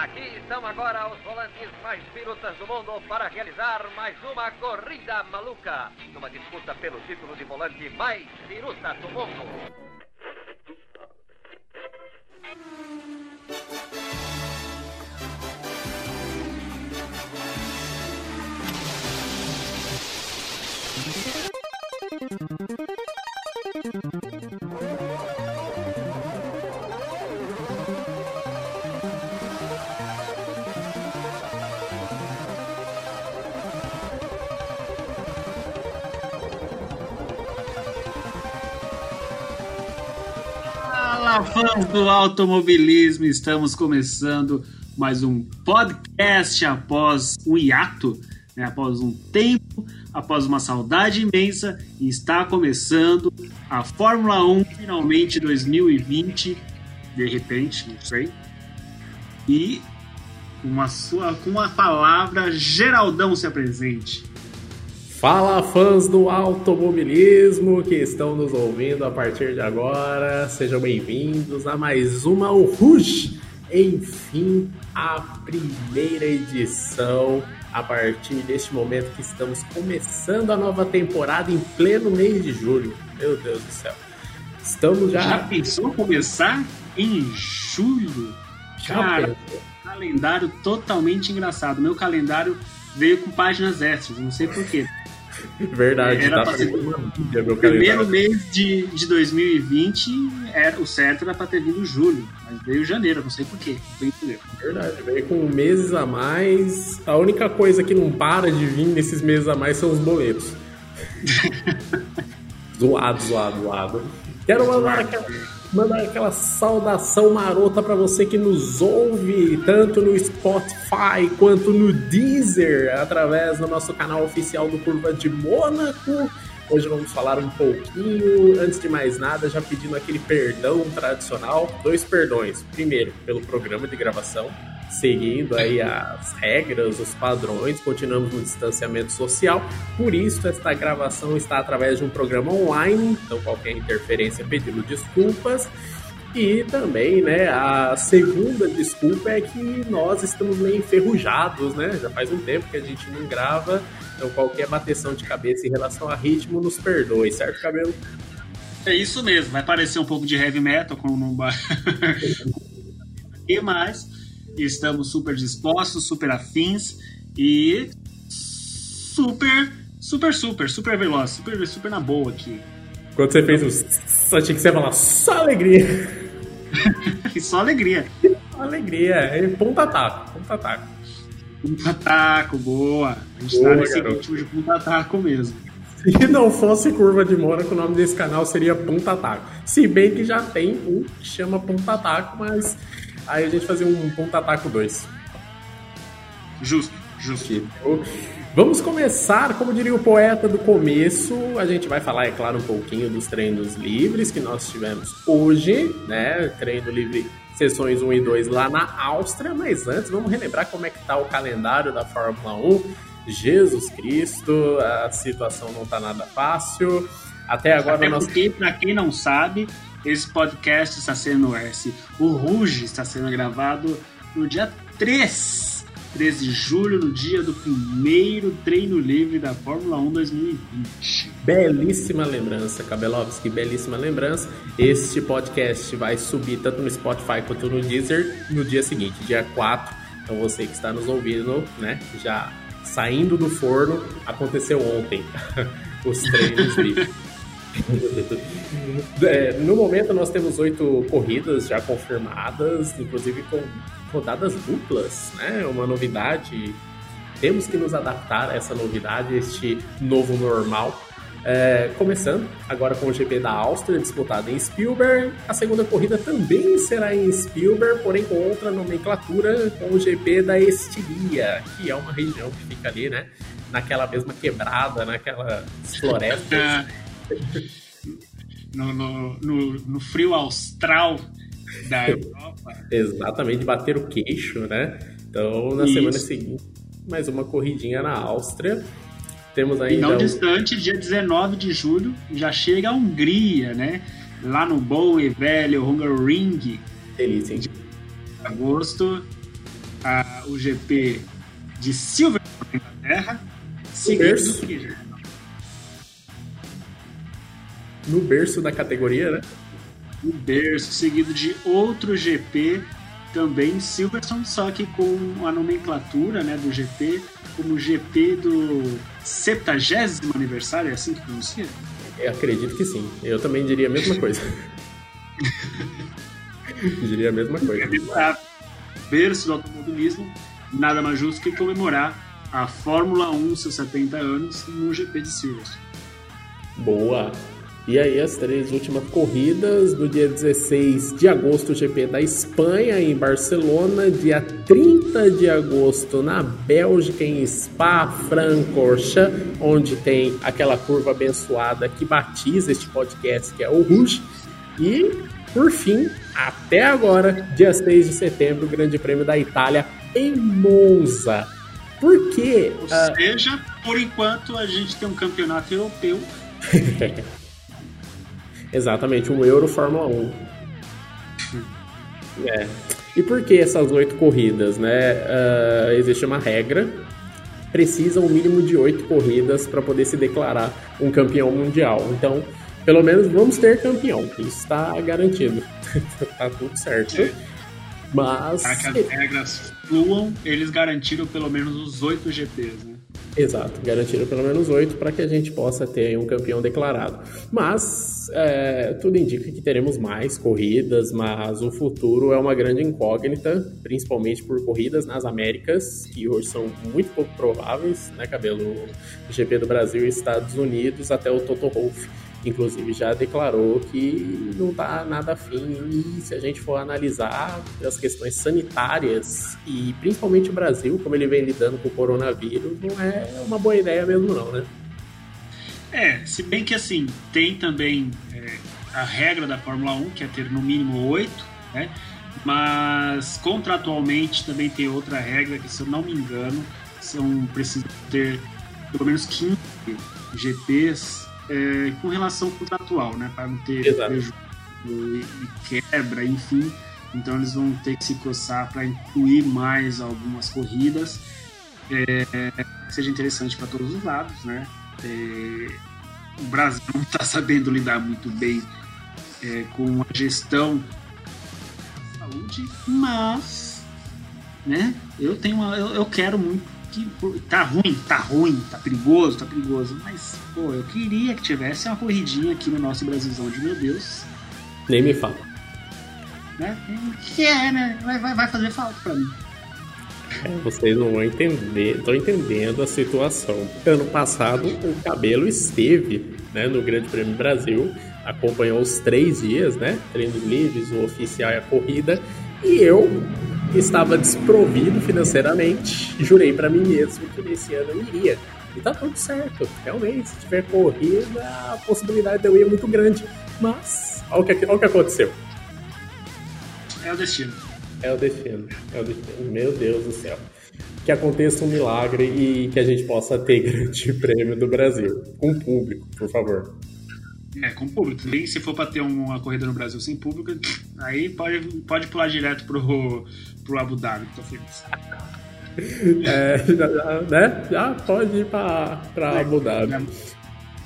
Aqui estão agora os volantes mais pirutas do mundo para realizar mais uma corrida maluca, numa disputa pelo título de volante mais piruta do mundo. Fãs do automobilismo! Estamos começando mais um podcast após um hiato, né? após um tempo, após uma saudade imensa, e está começando a Fórmula 1 finalmente 2020, de repente, não sei. E uma sua, com uma palavra, Geraldão se apresente. Fala fãs do automobilismo que estão nos ouvindo a partir de agora, sejam bem-vindos a mais uma o Rush. Enfim, a primeira edição a partir deste momento que estamos começando a nova temporada em pleno mês de julho. Meu Deus do céu. Estamos já. Já pensou começar em julho? Já Cara, calendário totalmente engraçado. Meu calendário veio com páginas extras, não sei porquê. Verdade, Era tá pra ser- mídia, meu Primeiro mês de, de 2020, era, o certo era pra ter vindo julho, mas veio janeiro, não sei porquê. Verdade, veio com meses a mais. A única coisa que não para de vir nesses meses a mais são os boletos. zoado, zoado, zoado. Quero mandar aquela, mandar aquela saudação marota para você que nos ouve tanto no Spotify quanto no Deezer, através do nosso canal oficial do Curva de Mônaco. Hoje vamos falar um pouquinho, antes de mais nada, já pedindo aquele perdão tradicional, dois perdões. Primeiro, pelo programa de gravação, seguindo aí as regras, os padrões, continuamos no distanciamento social. Por isso, esta gravação está através de um programa online, então qualquer interferência pedindo desculpas. E também, né, a segunda desculpa é que nós estamos meio enferrujados, né? Já faz um tempo que a gente não grava, então qualquer bateção de cabeça em relação a ritmo nos perdoe, certo, cabelo? É isso mesmo, vai parecer um pouco de heavy metal no bar. e mais, estamos super dispostos, super afins e super, super, super, super veloz, super, super na boa aqui. Quando você fez o só tinha que você falar só alegria. Só alegria. Só alegria, é ponta taco, ponta taco. Punta taco, boa. A gente Boa, tá nesse garoto. ritmo de punta taco mesmo. Se não fosse curva de Mônaco, o nome desse canal seria Ponta Taco. Se bem que já tem um que chama Ponta Taco, mas aí a gente fazia um Ponta Taco 2. Justo, justo. Vamos começar, como diria o poeta do começo, a gente vai falar, é claro, um pouquinho dos treinos livres que nós tivemos hoje, né? Treino livre sessões 1 e 2 lá na Áustria, mas antes vamos relembrar como é que tá o calendário da Fórmula 1. Jesus Cristo, a situação não tá nada fácil. Até agora Até nós porque, pra quem não sabe, esse podcast está sendo esse, o Ruge está sendo gravado no dia 3, 13 de julho, no dia do primeiro treino livre da Fórmula 1 2020. Belíssima lembrança, Kabelovski, belíssima lembrança. Este podcast vai subir tanto no Spotify quanto no Deezer no dia seguinte, dia 4. Então você que está nos ouvindo, né, já saindo do forno, aconteceu ontem os treinos livres. É, no momento nós temos oito corridas já confirmadas, inclusive com rodadas duplas, né? Uma novidade. Temos que nos adaptar a essa novidade, este novo normal. É, começando agora com o GP da Áustria, disputado em Spielberg. A segunda corrida também será em Spielberg, porém com outra nomenclatura, com o GP da Estíria, que é uma região que fica ali, né? Naquela mesma quebrada, naquelas florestas. No, no, no, no frio austral da Europa. Exatamente, bater o queixo, né? Então, na Isso. semana seguinte, mais uma corridinha na Áustria. Temos E ainda. não um- distante, dia 19 de julho, já chega a Hungria, né? Lá no bom e velho Hungaroring, Delícia, hein? agosto. a, o GP de Silverstone na Inglaterra, berço. No berço da categoria, né? No berço, seguido de outro GP também Silverstone, só que com a nomenclatura né, do GP como GP do 70 aniversário, é assim que pronuncia? Eu acredito que sim. Eu também diria a mesma coisa. diria a mesma coisa. Berço do automobilismo, nada mais justo que comemorar a Fórmula 1 seus 70 anos no GP de Silverstone. Boa! E aí as três últimas corridas, no dia 16 de agosto, o GP da Espanha em Barcelona, dia 30 de agosto na Bélgica em Spa-Francorchamps, onde tem aquela curva abençoada que batiza este podcast, que é o Rouge. E, por fim, até agora, dia 6 de setembro, o Grande Prêmio da Itália em Monza. Por quê? Ou uh... seja, por enquanto a gente tem um campeonato europeu Exatamente, um Euro Fórmula 1. é. E por que essas oito corridas, né? Uh, existe uma regra, precisa um mínimo de oito corridas para poder se declarar um campeão mundial. Então, pelo menos vamos ter campeão, isso está garantido. tá tudo certo. É. Mas. Para que as regras fluam, eles garantiram pelo menos os oito GPs, né? Exato, garantiram pelo menos oito para que a gente possa ter um campeão declarado. Mas é, tudo indica que teremos mais corridas, mas o futuro é uma grande incógnita, principalmente por corridas nas Américas, que hoje são muito pouco prováveis, né, Cabelo? GP do Brasil e Estados Unidos, até o Toto Wolff inclusive já declarou que não está nada afim e se a gente for analisar as questões sanitárias e principalmente o Brasil, como ele vem lidando com o coronavírus, não é uma boa ideia mesmo não, né? É, se bem que assim, tem também é, a regra da Fórmula 1, que é ter no mínimo oito, né? Mas contratualmente também tem outra regra que, se eu não me engano, são precisam ter pelo menos 15 GPs é, com relação contratual, né? Para não ter prejuízo e, e quebra, enfim. Então eles vão ter que se coçar para incluir mais algumas corridas é, que seja interessante para todos os lados, né? É, o Brasil não está sabendo lidar muito bem é, com a gestão da saúde, mas, né? Eu tenho, uma, eu, eu quero muito que tá ruim, tá ruim, tá perigoso, tá perigoso. Mas, pô, eu queria que tivesse uma corridinha aqui no nosso Brasilzão de meu Deus. Nem me fala. Né? Que é, né? Vai, vai, vai fazer falta pra mim. É, vocês não vão entender, tô entendendo a situação. Ano passado, o Cabelo esteve né, no Grande Prêmio Brasil, acompanhou os três dias, né? Treinos livres, o oficial e a corrida, e eu estava desprovido financeiramente, jurei para mim mesmo que nesse ano eu iria. E tá tudo certo, realmente, se tiver corrida, a possibilidade de eu ir é muito grande. Mas, olha o que, olha o que aconteceu. É o destino. É o destino, é o destino. Meu Deus do céu. Que aconteça um milagre e que a gente possa ter grande prêmio do Brasil. Com público, por favor. É, com público. E se for para ter uma corrida no Brasil sem público, aí pode, pode pular direto pro, pro Abu Dhabi, tô feliz. É, já, né? Já pode ir pra, pra é, Abu Dhabi. Já,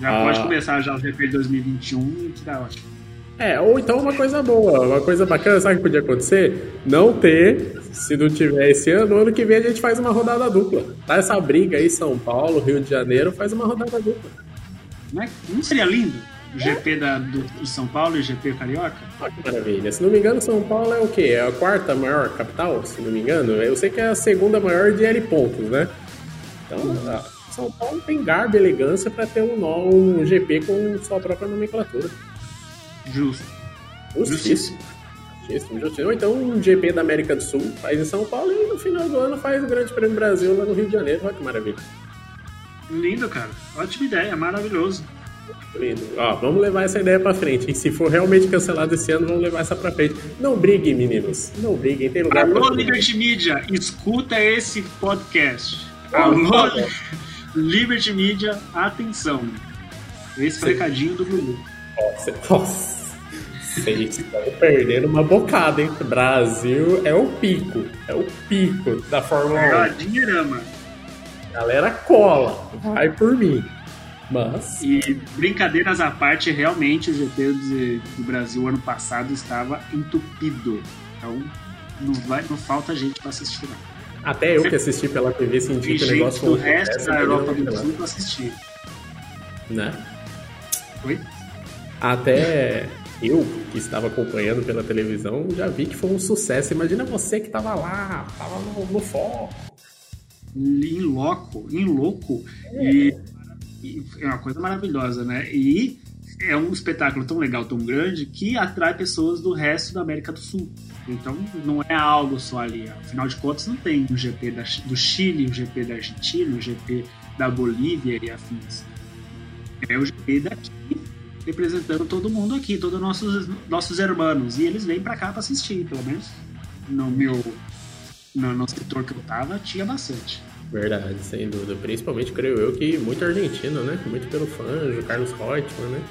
já ah. pode começar já o GP 2021 que tá ótimo. É, ou então uma coisa boa, uma coisa bacana, sabe o que podia acontecer? Não ter, se não tiver esse ano, ano que vem a gente faz uma rodada dupla. Tá essa briga aí, São Paulo, Rio de Janeiro, faz uma rodada dupla. Não, é, não seria lindo? O GP da, do, de São Paulo e o GP Carioca? Olha que maravilha. Se não me engano, São Paulo é o quê? É a quarta maior capital, se não me engano? Eu sei que é a segunda maior de L pontos, né? Então. São Paulo tem garbo e elegância para ter um, um GP com sua própria nomenclatura. Justo. Justíssimo. Justíssimo, justíssimo. Ou então um GP da América do Sul faz em São Paulo e no final do ano faz o Grande Prêmio Brasil lá no Rio de Janeiro. Olha que maravilha. Lindo, cara. Ótima ideia, maravilhoso. Ó, vamos levar essa ideia para frente. E se for realmente cancelado esse ano, vamos levar essa para frente. Não briguem, meninos. Não briguem. Tem lugar Alô, Liberty Media, escuta esse podcast. Alô, Liberty Media, atenção. Esse recadinho do Bruno. Nossa, nossa. Vocês estão perdendo uma bocada, hein? Brasil é o pico. É o pico da Fórmula 1. É, dinheirama. Galera cola. Vai por mim. Mas. E brincadeiras à parte, realmente o GP do Brasil ano passado estava entupido. Então não, vai, não falta gente para assistir. Não. Até eu que assisti pela TV senti que o negócio do resto da Europa do Sul para assistir. Né? Oi? Até eu, que estava acompanhando pela televisão, já vi que foi um sucesso. Imagina você que estava lá, estava no, no foco. Em loco, em louco. É. E é uma coisa maravilhosa, né? E é um espetáculo tão legal, tão grande, que atrai pessoas do resto da América do Sul. Então não é algo só ali. Afinal de contas, não tem um GP da, do Chile, um GP da Argentina, um GP da Bolívia e afins. É o GP daqui, representando todo mundo aqui, todos nossos nossos irmãos. E eles vêm para cá para assistir, pelo menos no meu no, no setor que eu tava, tinha bastante. Verdade, sem dúvida. Principalmente, creio eu, que muito argentino, né? Muito pelo fã, Carlos Reutemann, né?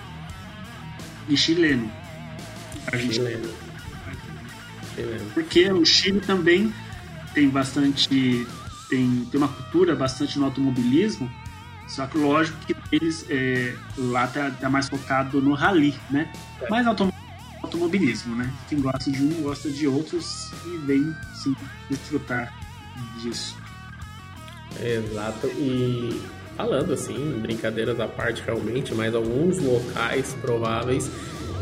E chileno. Chileno. chileno. Porque o Chile também tem bastante. Tem, tem uma cultura bastante no automobilismo, só que lógico que eles é, lá tá, tá, mais focado no rally, né? É. Mas automobilismo, né? Quem gosta de um gosta de outros e vem sim desfrutar disso. Exato. E falando assim, brincadeiras à parte realmente, mas alguns locais prováveis,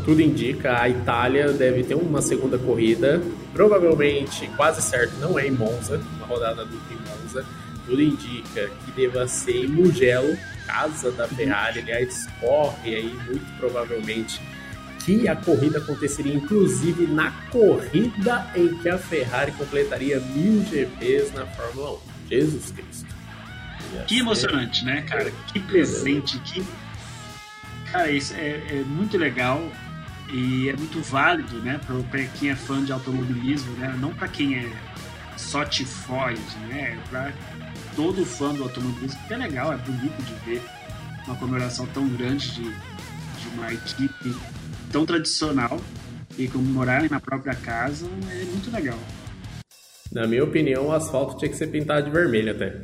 tudo indica, a Itália deve ter uma segunda corrida, provavelmente, quase certo, não é em Monza, uma rodada do em Monza, tudo indica que deva ser em Mugello, casa da Ferrari, aliás, corre aí muito provavelmente que a corrida aconteceria inclusive na corrida em que a Ferrari completaria mil GPs na Fórmula 1. Jesus Cristo. Que emocionante, né, cara? Que presente, que. Cara, isso é, é muito legal e é muito válido, né, para quem é fã de automobilismo, né? Não para quem é só tifoide, né? É para todo fã do automobilismo, que é legal, é bonito de ver uma comemoração tão grande de, de uma equipe tão tradicional e comemorar na própria casa é muito legal. Na minha opinião, o asfalto tinha que ser pintado de vermelho até.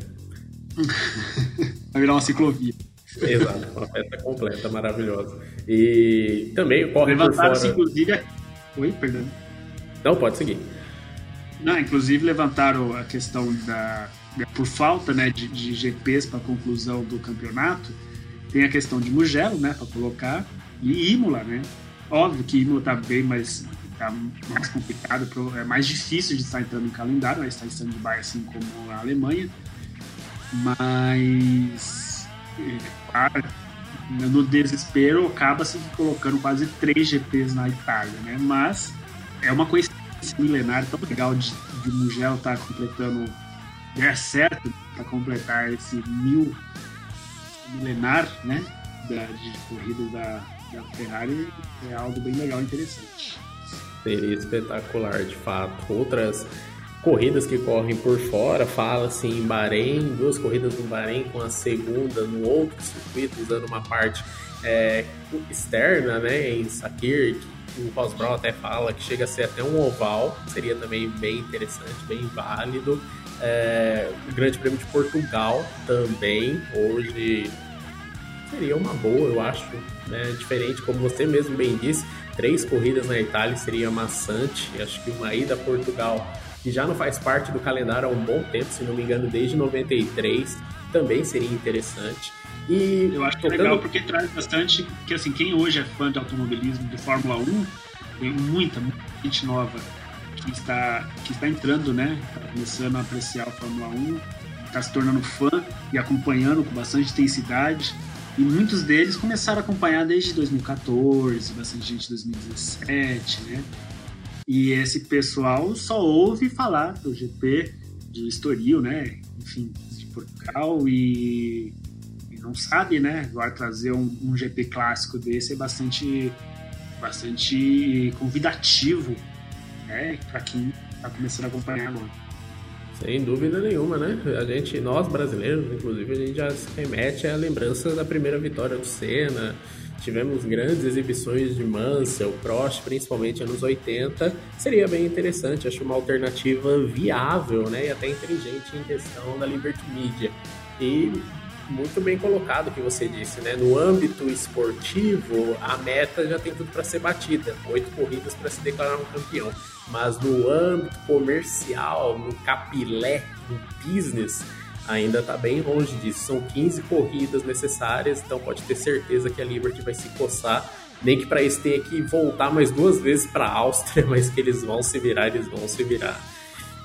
Vai virar uma ciclovia. Exato, uma festa completa, maravilhosa. E também corre por fora... inclusive... Oi, perdão. Não, pode seguir. Não, inclusive levantaram a questão da... Por falta né, de, de GPs para conclusão do campeonato, tem a questão de Mugello, né, para colocar, e Imola, né? Óbvio que Imola está bem mais, tá mais complicado, é mais difícil de estar entrando no calendário, mas está em stand-by assim como a Alemanha. Mas, claro, no desespero, acaba se colocando quase três GPs na Itália, né? Mas é uma coincidência milenar tão legal de, de Mugello estar tá completando, der certo para completar esse mil milenar, né? Da, de corrida da, da Ferrari é algo bem legal e interessante. Seria espetacular, de fato. Outras corridas que correm por fora, fala-se em Bahrein, duas corridas no Bahrein com a segunda no outro circuito, usando uma parte é, externa, né, em Sakir, que o Ross Brown até fala que chega a ser até um oval, seria também bem interessante, bem válido. É, o Grande Prêmio de Portugal também, hoje seria uma boa, eu acho, né, diferente, como você mesmo bem disse, três corridas na Itália seria maçante, acho que uma ida a Portugal que já não faz parte do calendário há um bom tempo, se não me engano, desde 93, também seria interessante. E eu acho que é legal porque traz bastante que assim, quem hoje é fã de automobilismo de Fórmula 1, tem muita, muita gente nova que está que está entrando, né, está começando a apreciar a Fórmula 1, está se tornando fã e acompanhando com bastante intensidade. E muitos deles começaram a acompanhar desde 2014, bastante gente em 2017, né? E esse pessoal só ouve falar do GP de Estoril, né? Enfim, de Portugal e, e não sabe, né? Agora trazer um, um, GP clássico desse é bastante, bastante convidativo, né? Para quem está começando a acompanhar agora. Sem dúvida nenhuma, né? A gente, nós brasileiros, inclusive, a gente já se remete à lembrança da primeira vitória do Senna, tivemos grandes exibições de Mansell, Prost, principalmente anos 80, seria bem interessante, acho uma alternativa viável né, e até inteligente em questão da Liberty Media. E muito bem colocado o que você disse, né? No âmbito esportivo, a meta já tem tudo para ser batida, oito corridas para se declarar um campeão. Mas no âmbito comercial, no capilé, no business, ainda está bem longe disso. São 15 corridas necessárias, então pode ter certeza que a Liberty vai se coçar. Nem que para isso tenha que voltar mais duas vezes para a Áustria, mas que eles vão se virar, eles vão se virar.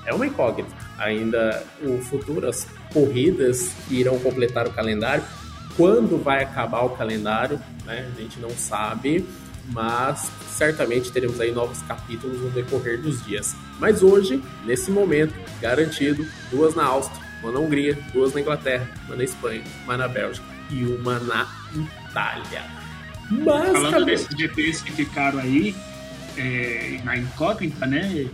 É uma incógnita. Ainda o futuro, as corridas irão completar o calendário. Quando vai acabar o calendário, né? A gente não sabe, mas certamente teremos aí novos capítulos no decorrer dos dias. Mas hoje, nesse momento, garantido, duas na Áustria, uma na Hungria, duas na Inglaterra, uma na Espanha, uma na Bélgica e uma na Itália. Mas, Falando cadê? desses GPs que ficaram aí, é, na incógnita, né?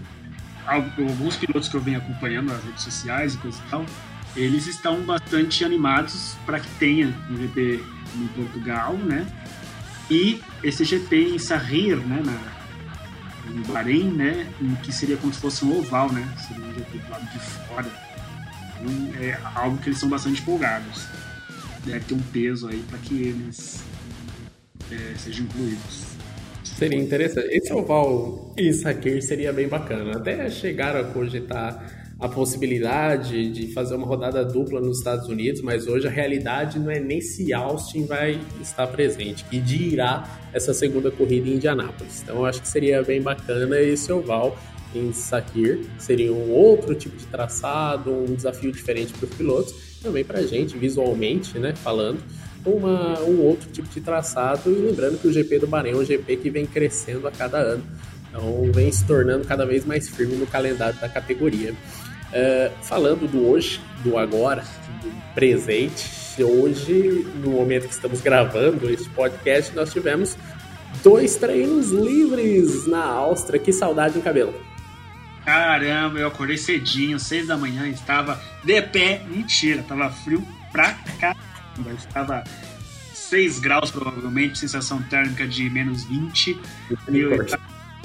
Alguns pilotos que eu venho acompanhando nas redes sociais e coisa e tal, eles estão bastante animados para que tenha um GP em Portugal, né? E esse GP em Sarrir, né? Na, em Bahrein, né? Que seria como se fosse um oval, né? Seria um GP do lado de fora é algo que eles são bastante empolgados. Deve ter um peso aí para que eles é, sejam incluídos. Seria interessante. Esse oval em Sakir seria bem bacana. Até chegaram a cogitar a possibilidade de fazer uma rodada dupla nos Estados Unidos, mas hoje a realidade não é nem se Austin vai estar presente, que dirá essa segunda corrida em Indianápolis. Então eu acho que seria bem bacana esse oval em Sakir. Seria um outro tipo de traçado, um desafio diferente para os pilotos, também para a gente, visualmente, né, falando, uma, um outro tipo de traçado. E lembrando que o GP do Bahrein é um GP que vem crescendo a cada ano. Então vem se tornando cada vez mais firme no calendário da categoria. Uh, falando do hoje, do agora, do presente, hoje, no momento que estamos gravando este podcast, nós tivemos dois treinos livres na Áustria. Que saudade em cabelo. Caramba, eu acordei cedinho, seis da manhã, estava de pé. Mentira, estava frio pra caramba. Estava 6 graus provavelmente, sensação térmica de menos 20. Eu estava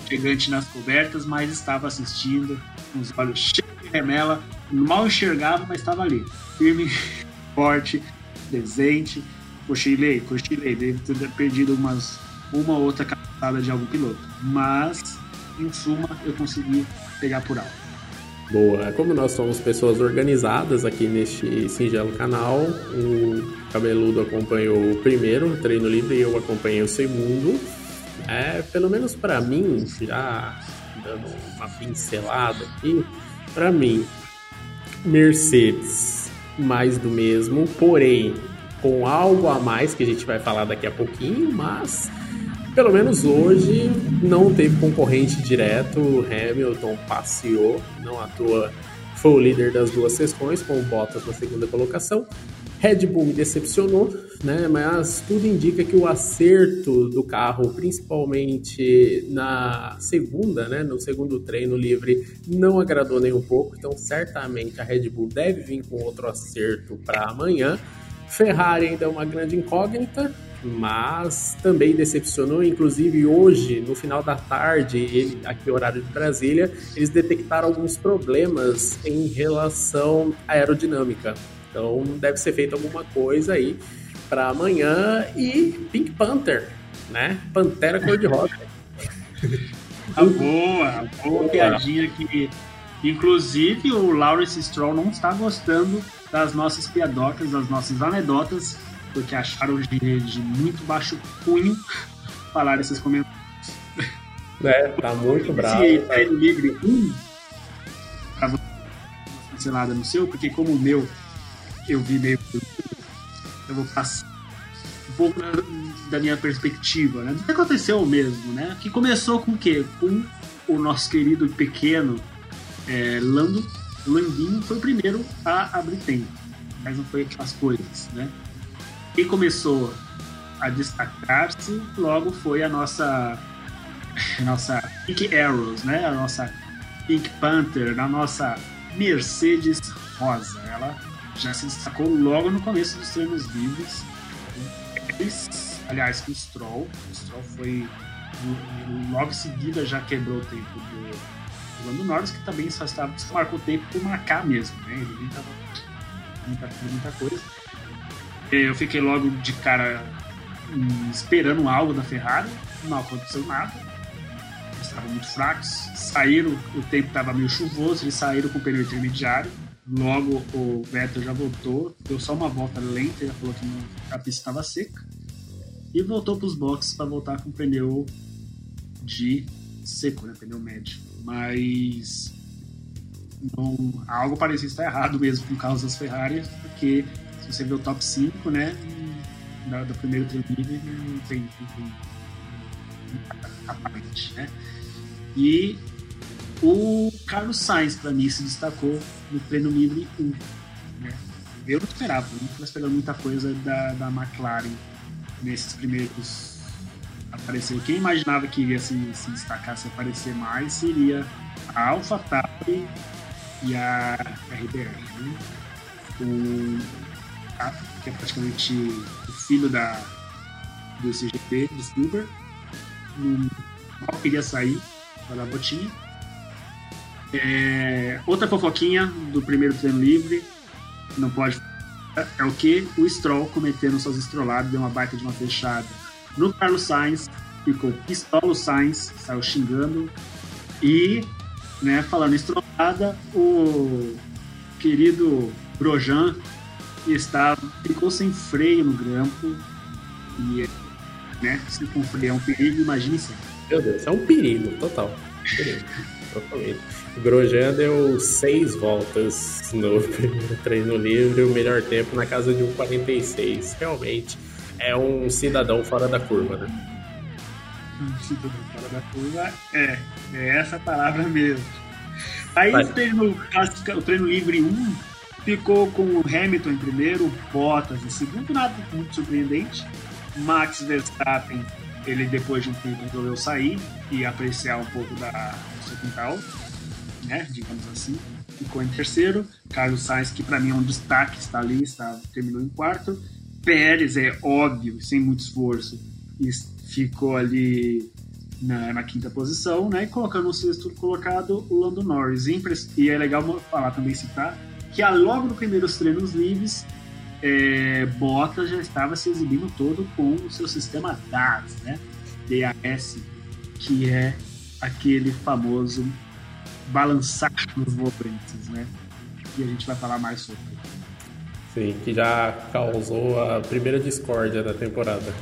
gigante nas cobertas, mas estava assistindo, com os olhos cheios remela. Mal enxergava, mas estava ali. Firme, forte, presente. Cochilei, cochilei. Deve ter perdido umas, uma ou outra caçada de algum piloto. Mas, em suma, eu consegui pegar por alto. Boa. Como nós somos pessoas organizadas aqui neste singelo canal, o Cabeludo acompanhou o primeiro treino livre e eu acompanhei o segundo. É, pelo menos para mim, já dando uma pincelada aqui, para mim, Mercedes mais do mesmo, porém com algo a mais que a gente vai falar daqui a pouquinho, mas pelo menos hoje não teve concorrente direto. Hamilton passeou, não à toa foi o líder das duas sessões, com o Bottas na segunda colocação. Red Bull me decepcionou, né? Mas tudo indica que o acerto do carro, principalmente na segunda, né? No segundo treino livre, não agradou nem um pouco. Então, certamente a Red Bull deve vir com outro acerto para amanhã. Ferrari ainda é uma grande incógnita, mas também decepcionou. Inclusive, hoje, no final da tarde, aqui horário de Brasília, eles detectaram alguns problemas em relação à aerodinâmica. Então, deve ser feita alguma coisa aí para amanhã. E Pink Panther, né? Pantera cor-de-rosa. a boa, a boa piadinha que. Inclusive, o Lawrence Stroll não está gostando das nossas piadocas, das nossas anedotas porque acharam de, de muito baixo cunho falar esses comentários. É, tá muito bravo. Esse treino livre 1, pra você cancelada no seu, porque como o meu eu vi meio. Eu vou passar um pouco da, da minha perspectiva, né? O que aconteceu mesmo, né? Que começou com o quê? Com o nosso querido pequeno é, Lando. Landinho foi o primeiro a abrir tempo, mas não foi aquelas coisas, né? Quem começou a destacar-se logo foi a nossa a nossa Pink Arrows, né? A nossa Pink Panther, a nossa Mercedes Rosa. Ela já se destacou logo no começo dos treinos livres. Aliás, com o Stroll. O Stroll foi logo em seguida já quebrou o tempo do, do Lando Norris, que também só, estava, só marcou o tempo por marcar mesmo, né? Ele nem estava muita, muita coisa. Eu fiquei logo de cara hum, esperando algo da Ferrari, não aconteceu nada. Eles estavam muito fracos, saíram, o tempo estava meio chuvoso, eles saíram com o pneu intermediário. Logo o Vettel já voltou, deu só uma volta lenta, já falou que a pista estava seca. E voltou para os boxes para voltar com o pneu de seco, né? Pneu médio. Mas não, algo parecido está errado mesmo com carros das Ferrari, porque se você vê o top 5, né? do primeiro treino livre não tem, não tem aparente, né? E o Carlos Sainz, para mim, se destacou no treino livre 1. Né? Eu não esperava, não estava esperando muita coisa da, da McLaren nesses primeiros aparecer. Quem imaginava que iria se, se destacar, se aparecer mais, seria a AlphaTauri e a RBR. Né? O, a, que é praticamente o filho da, do CGP, do Spielberg. Não, não queria sair para a botinha. É, outra fofoquinha do primeiro treino livre, não pode é o que o Stroll cometendo suas estroladas, deu uma baita de uma fechada no Carlos Sainz, ficou pistola o Sainz, saiu xingando. E, né, falando estrolada, o querido Brojan estava, ficou sem freio no grampo. E, né, se com freio é um perigo, imagine se. Meu Deus, é um perigo, total. Perigo, totalmente. Grosjean deu seis voltas no primeiro treino livre, o melhor tempo na casa de 1,46. Realmente é um cidadão fora da curva, né? Um cidadão fora da curva é, é essa palavra mesmo. Aí o treino, o treino livre 1 ficou com o Hamilton em primeiro, Bottas em segundo, nada muito surpreendente. Max Verstappen, ele depois de um tempo resolveu sair e apreciar um pouco da, do seu quintal, né, digamos assim. Ficou em terceiro. Carlos Sainz, que para mim é um destaque, está ali, está, terminou em quarto. Pérez é óbvio, sem muito esforço, ficou ali na, na, quinta posição, né? E colocando no sexto colocado o Lando Norris. E é legal falar também, citar, que logo no primeiros treinos livres, é, Bottas já estava se exibindo todo com o seu sistema DAS, né? DAS, que é aquele famoso balançar nos volantes, né? E a gente vai falar mais sobre. Sim, que já causou a primeira discórdia da temporada.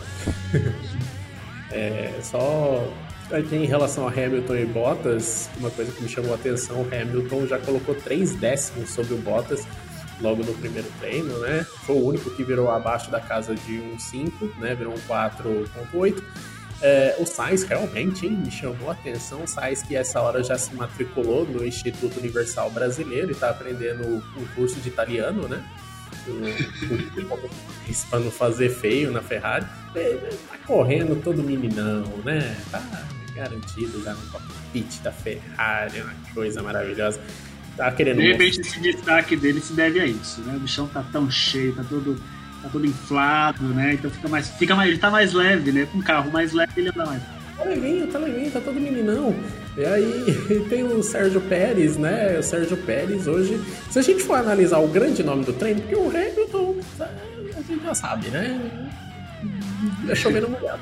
é, só aqui em relação a Hamilton e Bottas, uma coisa que me chamou a atenção, o Hamilton já colocou três décimos sobre o Bottas logo no primeiro treino, né? Foi o único que virou abaixo da casa de um 5, né? Virou um 4.8. É, o Sainz realmente hein, me chamou a atenção. O Sainz que essa hora já se matriculou no Instituto Universal Brasileiro e está aprendendo um curso de italiano, né? para não fazer feio na Ferrari. Tá correndo todo meninão, né? Tá garantido já no cockpit da Ferrari, uma coisa maravilhosa. Tá querendo. De repente, esse destaque dele se deve a isso, né? O bichão tá tão cheio, tá todo, tá todo inflado, né? Então fica mais, fica mais, ele tá mais leve, né? Com um carro mais leve, ele anda mais. Tá levinho, tá levinho, tá todo meninão. E aí tem o Sérgio Pérez, né? O Sérgio Pérez hoje. Se a gente for analisar o grande nome do treino, porque o Hamilton, a gente já sabe, né? É chovendo molhado.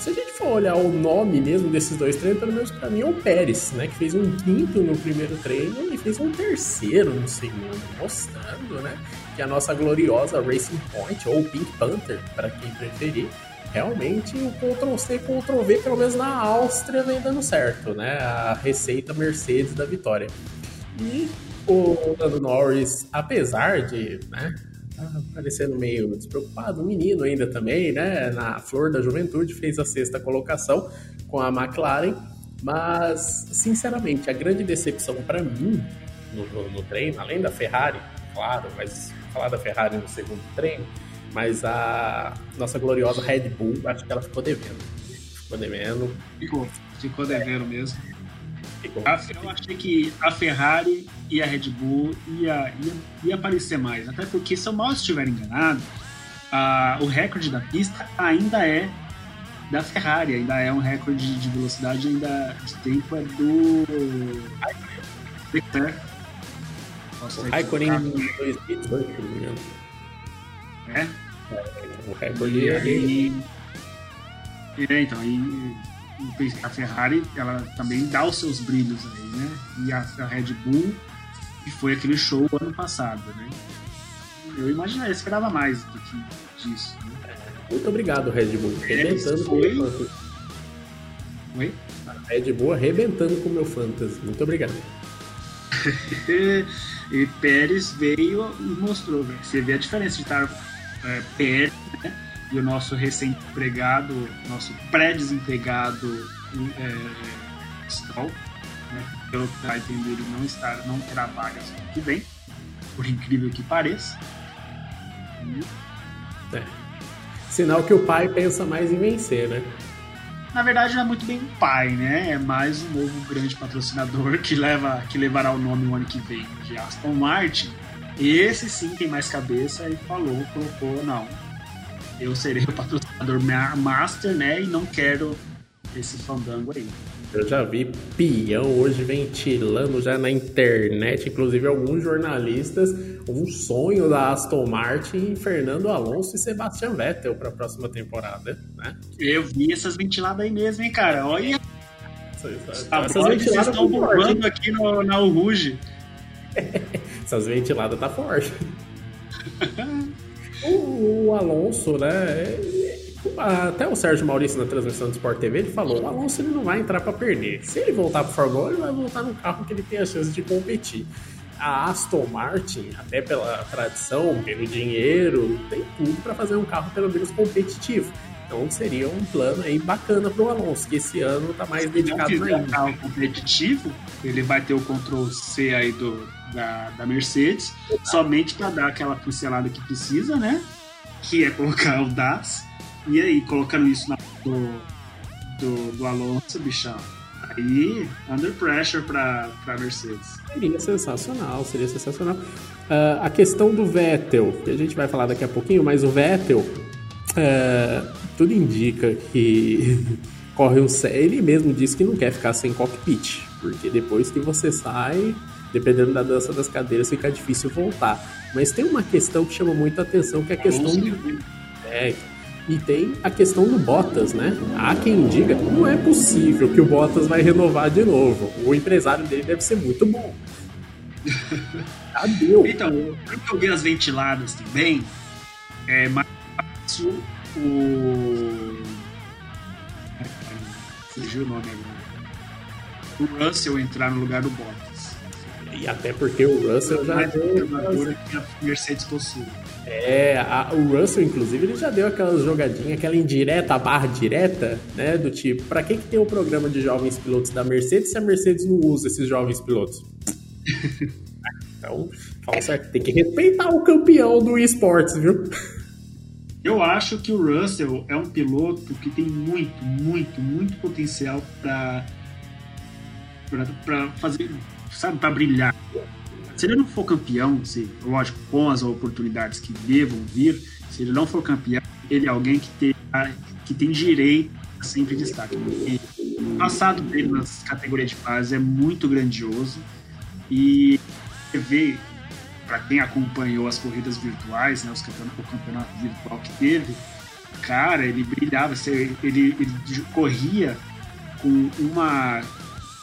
Se a gente for olhar o nome mesmo desses dois treinos, pelo menos para mim é o Pérez, né? Que fez um quinto no primeiro treino e fez um terceiro no segundo, mostrando, né? Que a nossa gloriosa Racing Point, ou Pink Panther, para quem preferir, realmente o Ctrl-C, Ctrl-V, pelo menos na Áustria, vem dando certo, né? A receita Mercedes da vitória. E o Lando Norris, apesar de, né, tá parecendo meio despreocupado, menino ainda também, né, na flor da juventude, fez a sexta colocação com a McLaren, mas, sinceramente, a grande decepção para mim no, no treino, além da Ferrari, claro, mas falar da Ferrari no segundo treino, mas a nossa gloriosa Red Bull, acho que ela ficou devendo. Ficou devendo. Ficou, ficou devendo mesmo. Ficou. Eu achei que a Ferrari e a Red Bull ia, ia, ia aparecer mais. Até porque, se eu mal estiver enganado, a, o recorde da pista ainda é da Ferrari, ainda é um recorde de velocidade, ainda de tempo é do Leclerc. O Raikkonen em 2018, se não me engano. É? O recorde é dele. É, então, e, a Ferrari, ela também dá os seus brilhos aí, né? E a, a Red Bull, que foi aquele show ano passado, né? Eu imaginava, eu esperava mais do que disso, né? Muito obrigado, Red Bull. Arrebentando foi... com o meu fantasy. Oi? A Red Bull arrebentando com o meu fantasy. Muito obrigado. e Pérez veio e mostrou. Você vê a diferença de estar é, Pérez, né? E o nosso recém-empregado, nosso pré-desempregado é, Stroll, né? Pelo que vai entender, ele não, estar, não terá vagas ano que vem, por incrível que pareça. É. Sinal que o pai pensa mais em vencer, né? Na verdade, não é muito bem pai, né? É mais um novo grande patrocinador que, leva, que levará o nome o ano que vem de Aston Martin. Esse sim tem mais cabeça e falou, colocou, não. Eu serei o patrocinador master, né? E não quero esse fandango aí. Eu já vi peão hoje ventilando já na internet, inclusive alguns jornalistas, um sonho da Aston Martin, Fernando Alonso e Sebastian Vettel para a próxima temporada, né? Eu vi essas ventiladas aí mesmo, hein, cara? Olha. Essas ventiladas estão bombando aqui no, na Uruge. essas ventiladas tá forte. o, o Alonso, né? Até o Sérgio Maurício na transmissão do Sport TV ele falou: o Alonso ele não vai entrar para perder. Se ele voltar para Fórmula 1, ele vai voltar no carro que ele tem a chance de competir. A Aston Martin, até pela tradição, pelo dinheiro, tem tudo para fazer um carro pelo menos competitivo. Então seria um plano aí bacana para o Alonso, que esse ano está mais dedicado Se não um carro competitivo, ele vai ter o Ctrl C aí do, da, da Mercedes, Exato. somente para dar aquela pincelada que precisa, né? Que é colocar o DAS e aí, colocando isso na do, do, do Alonso, bichão, aí, under pressure para pra Mercedes. Seria sensacional, seria sensacional. Uh, a questão do Vettel, que a gente vai falar daqui a pouquinho, mas o Vettel, uh, tudo indica que corre um. Ele mesmo disse que não quer ficar sem cockpit, porque depois que você sai, dependendo da dança das cadeiras, fica difícil voltar. Mas tem uma questão que chama muita atenção, que é a questão do. É, e tem a questão do Bottas, né? Há quem diga, não é possível que o Bottas vai renovar de novo. O empresário dele deve ser muito bom. Adeus. Então, pelo que eu vi as ventiladas também, é mais fácil o. Fugiu o nome agora. O Russell entrar no lugar do Bottas. E até porque o Russell já. Mais deu... que a Mercedes possui. É, a, o Russell, inclusive, ele já deu aquelas jogadinhas, aquela indireta, barra direta, né? Do tipo, pra que, que tem o um programa de jovens pilotos da Mercedes se a Mercedes não usa esses jovens pilotos? então, fala certo, tem que respeitar o campeão do esportes, viu? Eu acho que o Russell é um piloto que tem muito, muito, muito potencial para fazer, sabe, para brilhar se ele não for campeão, se, lógico, com as oportunidades que devam vir, se ele não for campeão, ele é alguém que tem, que tem direito a sempre destaque. O passado dele nas categorias de base é muito grandioso e você vê, para quem acompanhou as corridas virtuais, né, os campeonatos, o campeonato virtual que teve, cara, ele brilhava, ele, ele corria com uma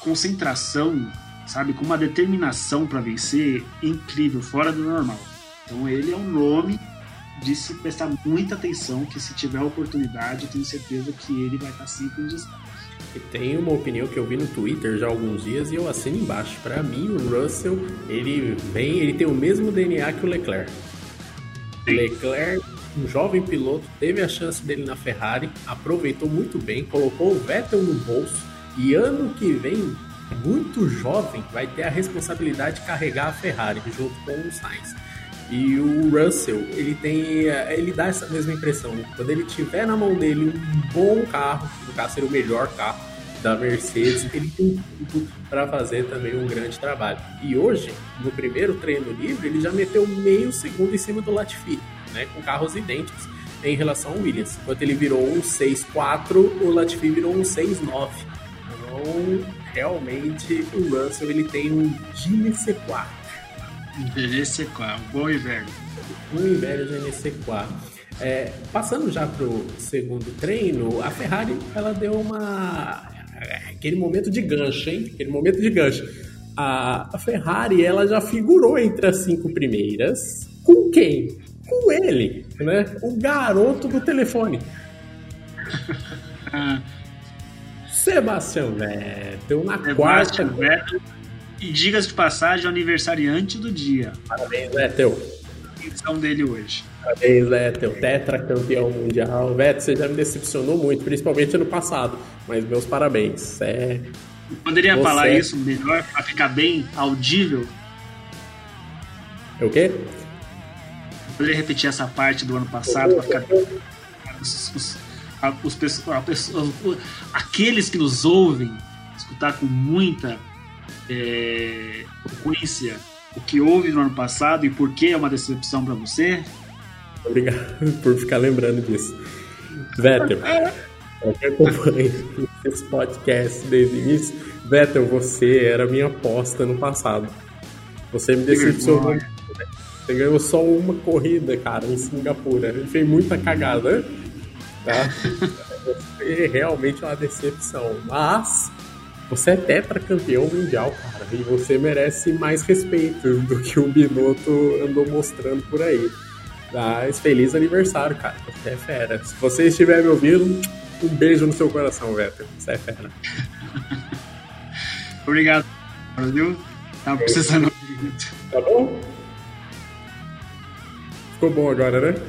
concentração sabe? Com uma determinação para vencer incrível, fora do normal. Então ele é um nome de se prestar muita atenção, que se tiver oportunidade, eu tenho certeza que ele vai estar sempre em destaque. E tem uma opinião que eu vi no Twitter já há alguns dias e eu assino embaixo. Para mim, o Russell, ele vem, ele tem o mesmo DNA que o Leclerc. Leclerc, um jovem piloto, teve a chance dele na Ferrari, aproveitou muito bem, colocou o Vettel no bolso e ano que vem muito jovem vai ter a responsabilidade de carregar a Ferrari junto com o Sainz. E o Russell, ele tem, ele dá essa mesma impressão. Quando ele tiver na mão dele um bom carro, no caso seria o melhor carro, da Mercedes, ele tem tudo para fazer também um grande trabalho. E hoje, no primeiro treino livre, ele já meteu meio segundo em cima do Latifi, né, com carros idênticos em relação ao Williams. Enquanto ele virou um 6-4, o Latifi virou um 6-9. Então, realmente, o Russell ele tem um GNC4. GNC4, bom e velho. Um e velho GNC4. É, passando já pro segundo treino, a Ferrari ela deu uma aquele momento de gancho, hein? Aquele momento de gancho. A, a Ferrari ela já figurou entre as cinco primeiras. Com quem? Com ele, né? O garoto do telefone. Sebastião Vettel na Sebastian quarta. Vettel, e diga-se de passagem, aniversariante do dia. Parabéns, Vettel. A edição dele hoje. Parabéns, Vettel, tetracampeão mundial. Vettel, você já me decepcionou muito, principalmente ano passado. Mas meus parabéns. É... Poderia você... falar isso melhor para ficar bem audível? É o quê? Poderia repetir essa parte do ano passado para ficar. Os, os, os, a aqueles que nos ouvem escutar com muita é, frequência o que houve no ano passado e por que é uma decepção para você? Obrigado por ficar lembrando disso. Vettel, eu acompanho esse podcast desde o início. Vettel, você era minha aposta no passado. Você me decepcionou. Você ganhou só uma corrida, cara, em Singapura. Ele fez muita cagada, tá? Você realmente é uma decepção. Mas você é tetracampeão mundial, cara. E você merece mais respeito do que o Binotto andou mostrando por aí. Mas feliz aniversário, cara. Você é fera. Se você estiver me ouvindo, um beijo no seu coração, Vettel. Você é fera. Obrigado, viu? Tava precisando. Tá bom? Ficou bom agora, né?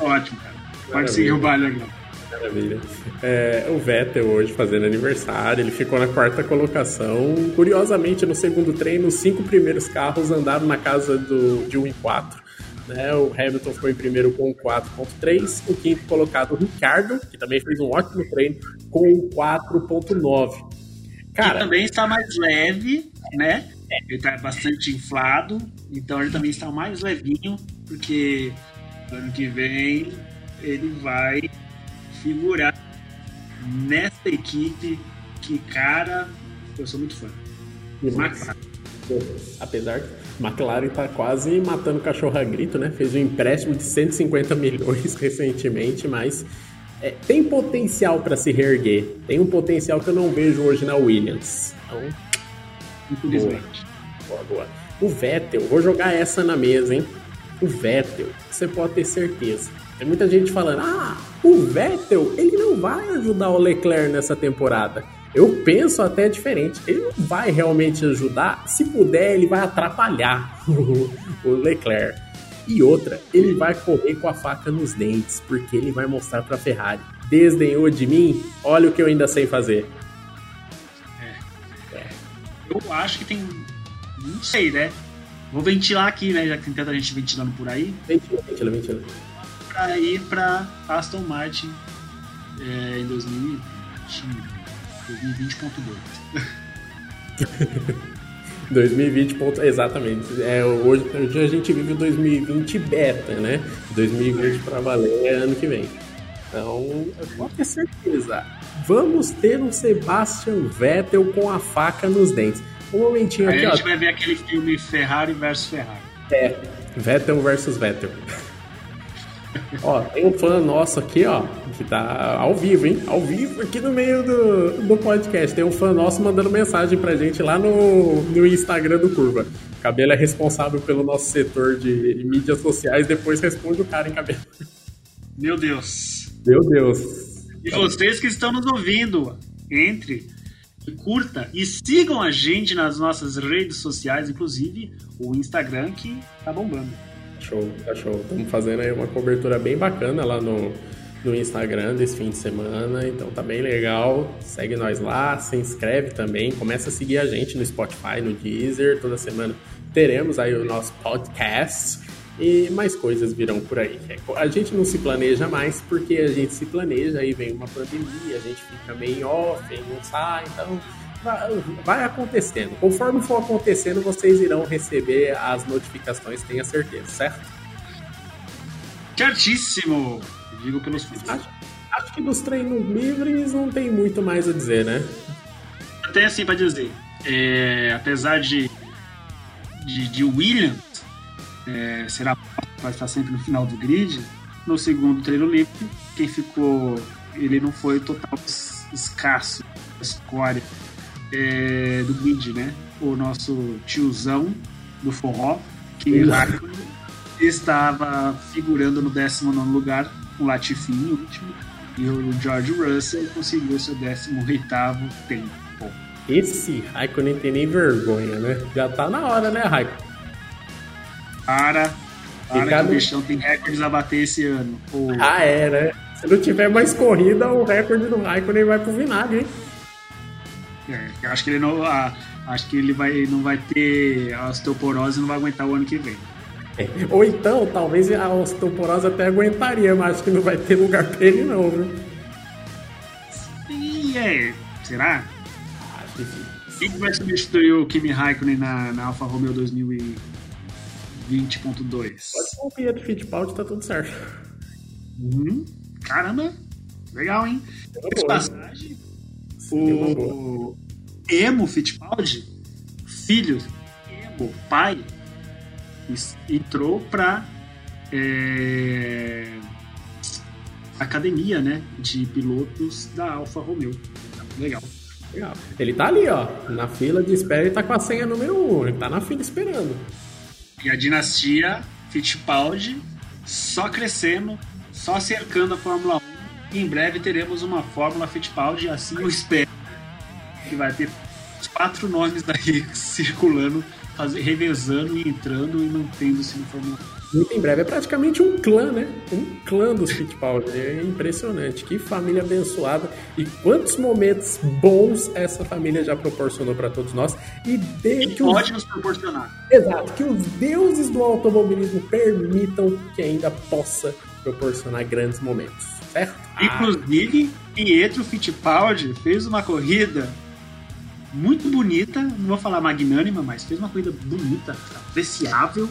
Ótimo, cara. Pode seguir o baile agora. Maravilha. É, o Vettel hoje fazendo aniversário, ele ficou na quarta colocação. Curiosamente, no segundo treino, os cinco primeiros carros andaram na casa do, de 1 em 4. Né? O Hamilton foi em primeiro com 4.3, o quinto colocado o Ricardo, que também fez um ótimo treino, com 4.9. Cara, que também está mais leve, né? Ele está bastante inflado, então ele também está mais levinho, porque ano que vem ele vai figurar nessa equipe que, cara, eu sou muito fã. McLaren. Apesar que McLaren está quase matando o cachorro a grito, né? Fez um empréstimo de 150 milhões recentemente, mas é, tem potencial para se reerguer. Tem um potencial que eu não vejo hoje na Williams. Então, infelizmente. Boa, boa. O Vettel, vou jogar essa na mesa, hein? O Vettel, você pode ter certeza. Tem muita gente falando: ah, o Vettel, ele não vai ajudar o Leclerc nessa temporada. Eu penso até diferente. Ele não vai realmente ajudar. Se puder, ele vai atrapalhar o Leclerc. E outra, ele vai correr com a faca nos dentes, porque ele vai mostrar para a Ferrari. Desdenhou de mim? Olha o que eu ainda sei fazer. É. é. Eu acho que tem. Não sei, né? Vou ventilar aqui, né? Já que tem tanta gente ventilando por aí. Ventila, ventila, ventila. Pra ir pra Aston Martin é, em 2020. 2020.2. 2020. Ponto, exatamente. É, hoje, hoje a gente vive o 2020 beta, né? 2020 para valer é ano que vem. Então, pode ter certeza. Vamos ter um Sebastian Vettel com a faca nos dentes. Um momentinho aqui, A gente ó. vai ver aquele filme Ferrari versus Ferrari. É, Vettel versus Vettel. Ó, tem um fã nosso aqui, ó, que tá ao vivo, hein? Ao vivo aqui no meio do, do podcast. Tem um fã nosso mandando mensagem pra gente lá no, no Instagram do Curva. Cabelo é responsável pelo nosso setor de mídias sociais, depois responde o cara em cabelo. Meu Deus. Meu Deus. E vocês que estão nos ouvindo, entre, curta e sigam a gente nas nossas redes sociais, inclusive o Instagram que tá bombando. Show, tá show. Estamos fazendo aí uma cobertura bem bacana lá no, no Instagram desse fim de semana, então tá bem legal. Segue nós lá, se inscreve também, começa a seguir a gente no Spotify, no Deezer, toda semana teremos aí o nosso podcast. e mais coisas virão por aí. A gente não se planeja mais porque a gente se planeja, aí vem uma pandemia, a gente fica meio off, não sai, então vai acontecendo. Conforme for acontecendo, vocês irão receber as notificações, tenha certeza, certo? Certíssimo! Digo pelos filhos. Acho, acho que dos treinos livres não tem muito mais a dizer, né? Tem assim para dizer. É, apesar de, de, de Williams é, será vai estar sempre no final do grid, no segundo treino livre, quem ficou, ele não foi total escasso, escória é, do grid, né? O nosso tiozão do forró, que estava figurando no 19 lugar, o Latifi em último, e o George Russell conseguiu seu 18 tempo. Esse Raikkonen tem nem vergonha, né? Já tá na hora, né, Raikkonen? Para, para que o bichão tem recordes a bater esse ano. Pô. Ah, é, né? Se não tiver mais corrida, o recorde do Raikkonen vai pro vinagre, hein? É, acho que ele não. Ah, acho que ele vai, não vai ter a osteoporose e não vai aguentar o ano que vem. É. Ou então, talvez a osteoporose até aguentaria, mas acho que não vai ter lugar pra ele não, viu? Sim, é. Será? Acho que sim. Quem vai substituir o Kimi Raikkonen na, na Alfa Romeo 2020.2? Pode ser o Pietro Fittipaldi, tá tudo certo. Uhum. Caramba, legal, hein? Boa, passagem, o Emo Fittipaldi, filho, Emo, pai, entrou para é, academia, né, de pilotos da Alfa Romeo. Legal. Legal. Ele tá ali, ó, na fila de espera, ele tá com a senha número 1, um, ele tá na fila esperando. E a dinastia Fittipaldi só crescendo, só cercando a Fórmula 1 em breve teremos uma fórmula Fittipaldi, assim eu espero. Que vai ter quatro nomes daí circulando, faz, revezando e entrando e mantendo-se no Fórmula 1. Muito em breve. É praticamente um clã, né? Um clã dos Fittipaldi. É impressionante. Que família abençoada. E quantos momentos bons essa família já proporcionou para todos nós. E, de, e que pode os... nos proporcionar. Exato. Que os deuses do automobilismo permitam que ainda possa proporcionar grandes momentos certo? Inclusive, Pietro Fittipaldi fez uma corrida muito bonita, não vou falar magnânima, mas fez uma corrida bonita, apreciável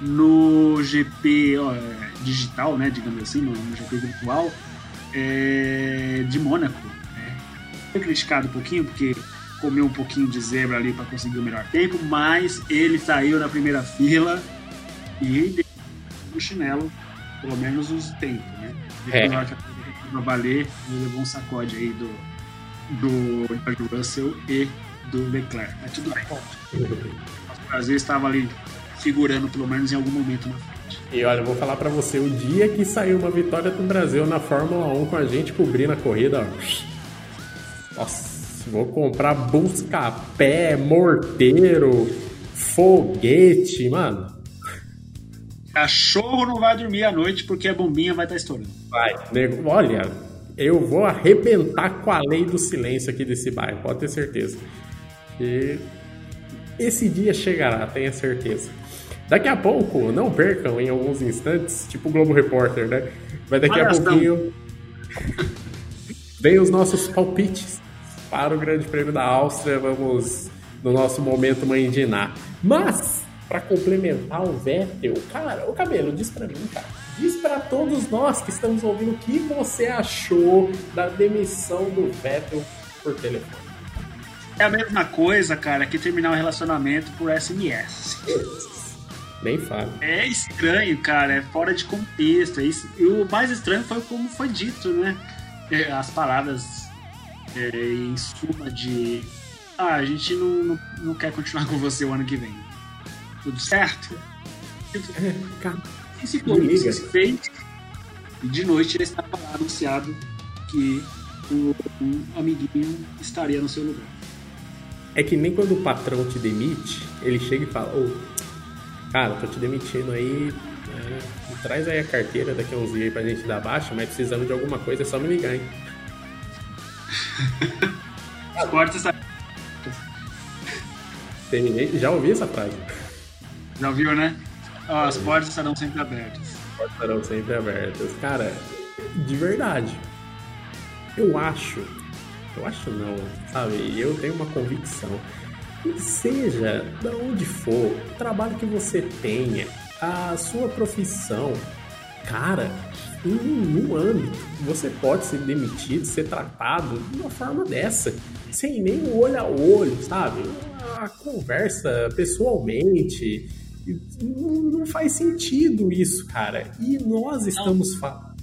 no GP ó, digital, né, digamos assim, no, no GP virtual é, de Mônaco. Né? Foi criticado um pouquinho porque comeu um pouquinho de zebra ali para conseguir o melhor tempo, mas ele saiu na primeira fila e deu no chinelo, pelo menos os tempos, né? É. Pra valer, ele levou um sacode aí do, do George Russell e do Leclerc. Mas tudo bem. O Brasil estava ali figurando, pelo menos em algum momento na frente. E olha, eu vou falar para você, o dia que saiu uma vitória do Brasil na Fórmula 1 com a gente cobrindo a corrida. Nossa, vou comprar busca-pé, morteiro, foguete, mano. Cachorro não vai dormir à noite porque a bombinha vai estar tá estourando. Vai. Olha, eu vou arrebentar com a lei do silêncio aqui desse bairro, pode ter certeza. E esse dia chegará, tenha certeza. Daqui a pouco, não percam em alguns instantes, tipo o Globo Repórter, né? Vai daqui Olha a pouquinho. Vem os nossos palpites para o Grande Prêmio da Áustria. Vamos no nosso momento mãe de Iná. Mas para complementar o Vettel, cara, o cabelo, diz para mim, cara. Diz para todos nós que estamos ouvindo o que você achou da demissão do Vettel por telefone. É a mesma coisa, cara, que terminar um relacionamento por SMS. Nem falo. É estranho, cara, é fora de contexto. É isso. E o mais estranho foi como foi dito, né? É, as palavras é, em suma de. Ah, a gente não, não, não quer continuar com você o ano que vem tudo certo. É, cara, esse comício se fez e de noite ele estava anunciado que o, um amiguinho estaria no seu lugar. É que nem quando o patrão te demite, ele chega e fala, ô, cara, tô te demitindo aí, é, traz aí a carteira daqui a uns dias aí pra gente dar baixa, mas precisando de alguma coisa é só me ligar, hein? Corta essa. Terminei, já ouvi essa frase. Já viu, né? As portas estarão sempre abertas. As portas estarão sempre abertas. Cara, de verdade, eu acho, eu acho não, sabe? Eu tenho uma convicção. Que seja de onde for, o trabalho que você tenha, a sua profissão, cara, em nenhum âmbito você pode ser demitido, ser tratado de uma forma dessa, sem nem olho a olho, sabe? A conversa pessoalmente. Não faz sentido isso, cara. E nós estamos falando.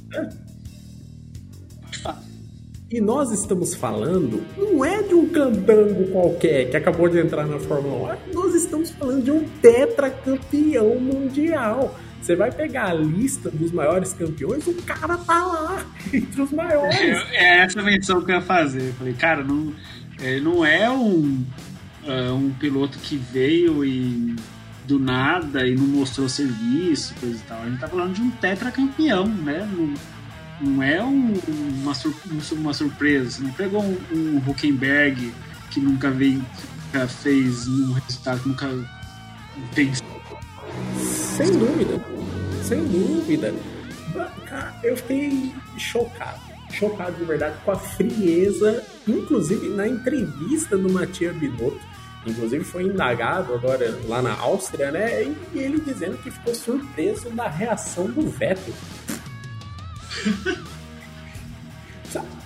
E nós estamos falando, não é de um candango qualquer que acabou de entrar na Fórmula 1, nós estamos falando de um tetracampeão mundial. Você vai pegar a lista dos maiores campeões, o cara tá lá, entre os maiores. É, é essa menção que eu ia fazer. Eu falei, cara, não, ele não é um, uh, um piloto que veio e do nada e não mostrou serviço, coisa e tal. A gente tá falando de um tetracampeão, né? Não, não é um, uma, sur, uma surpresa. Você não pegou um, um Huckenberg que nunca veio, nunca fez um resultado, nunca fez. Sem dúvida, sem dúvida. Eu fiquei chocado, chocado de verdade com a frieza, inclusive na entrevista do Matias Binotto, inclusive foi indagado agora lá na Áustria, né? E ele dizendo que ficou surpreso da reação do Vettel.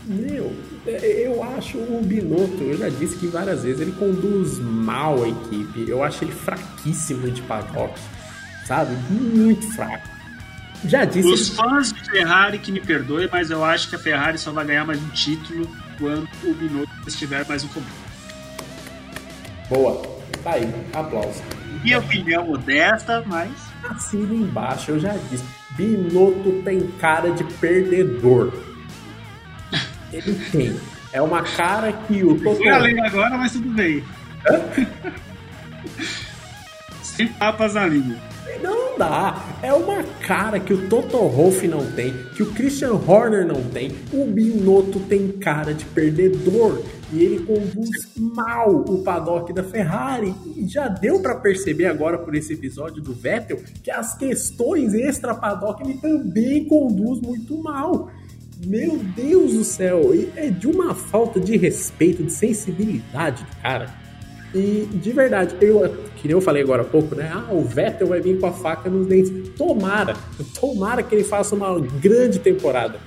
Meu, eu acho o Binotto, eu já disse que várias vezes, ele conduz mal a equipe. Eu acho ele fraquíssimo de paddock, sabe? Muito fraco. Já disse. Os fãs de Ferrari que me perdoem, mas eu acho que a Ferrari só vai ganhar mais um título quando o Binotto estiver mais um comando. Boa, tá aí, aplauso. Minha opinião modesta, mas. Assina embaixo, eu já disse. Binotto tem cara de perdedor. Ele tem. É uma cara que o Toto. Fui além agora, mas tudo bem. Sem papas na língua. Não dá. É uma cara que o Toto Wolff não tem, que o Christian Horner não tem. O Binotto tem cara de perdedor e ele conduz mal o paddock da Ferrari. E já deu para perceber agora por esse episódio do Vettel que as questões extra paddock ele também conduz muito mal. Meu Deus do céu, é de uma falta de respeito, de sensibilidade, cara. E de verdade, eu, que nem eu falei agora há pouco, né? Ah, o Vettel vai vir com a faca nos dentes. Tomara, tomara que ele faça uma grande temporada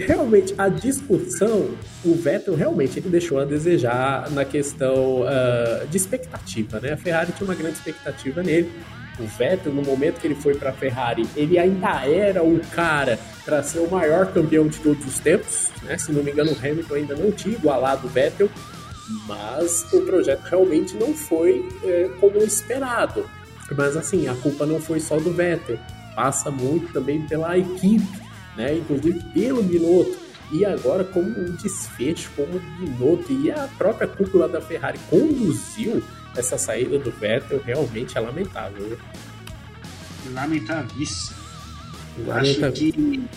realmente a discussão, o Vettel realmente ele deixou a desejar na questão uh, de expectativa, né? A Ferrari tinha uma grande expectativa nele. O Vettel, no momento que ele foi para a Ferrari, ele ainda era o cara para ser o maior campeão de todos os tempos, né? Se não me engano, o Hamilton ainda não tinha igualado o Vettel, mas o projeto realmente não foi é, como esperado. Mas assim, a culpa não foi só do Vettel, passa muito também pela equipe né? Inclusive pelo Binotto. E agora, como um desfecho, como o Binotto e a própria cúpula da Ferrari conduziu essa saída do Vettel, realmente é lamentável. Lamentavíssimo. Acho que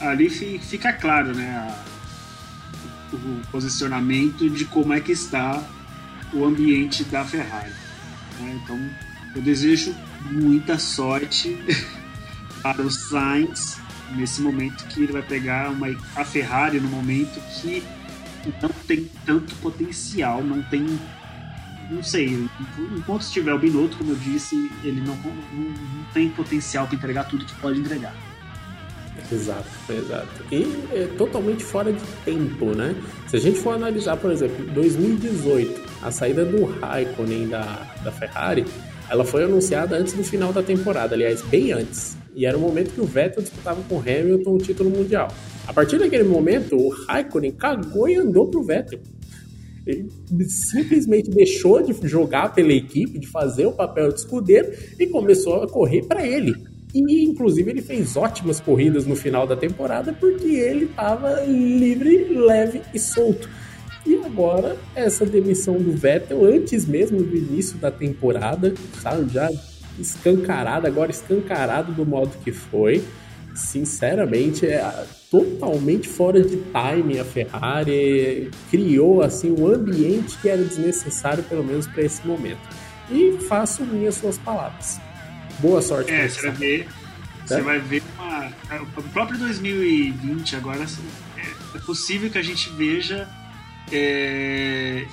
ali fica claro, né? O posicionamento de como é que está o ambiente da Ferrari. Né? Então, eu desejo muita sorte para o Sainz nesse momento que ele vai pegar uma, a Ferrari no momento que não tem tanto potencial, não tem. Não sei, enquanto estiver o Binotto, como eu disse, ele não, não, não tem potencial para entregar tudo que pode entregar. Exato, exato. E é totalmente fora de tempo, né? Se a gente for analisar, por exemplo, 2018, a saída do Raikkonen da, da Ferrari, ela foi anunciada antes do final da temporada, aliás, bem antes. E era o momento que o Vettel disputava com o Hamilton o título mundial. A partir daquele momento, o Raikkonen cagou e andou pro Vettel. Ele simplesmente deixou de jogar pela equipe, de fazer o papel de escudeiro e começou a correr para ele. E inclusive ele fez ótimas corridas no final da temporada porque ele estava livre, leve e solto. E agora, essa demissão do Vettel, antes mesmo do início da temporada, sabe? Já escancarado, agora escancarado do modo que foi. Sinceramente, é totalmente fora de time a Ferrari criou assim um ambiente que era desnecessário pelo menos para esse momento. E faço minhas suas palavras. Boa sorte. É, você vai ver. Você vai ver uma. O próprio 2020 agora é, é possível que a gente veja é,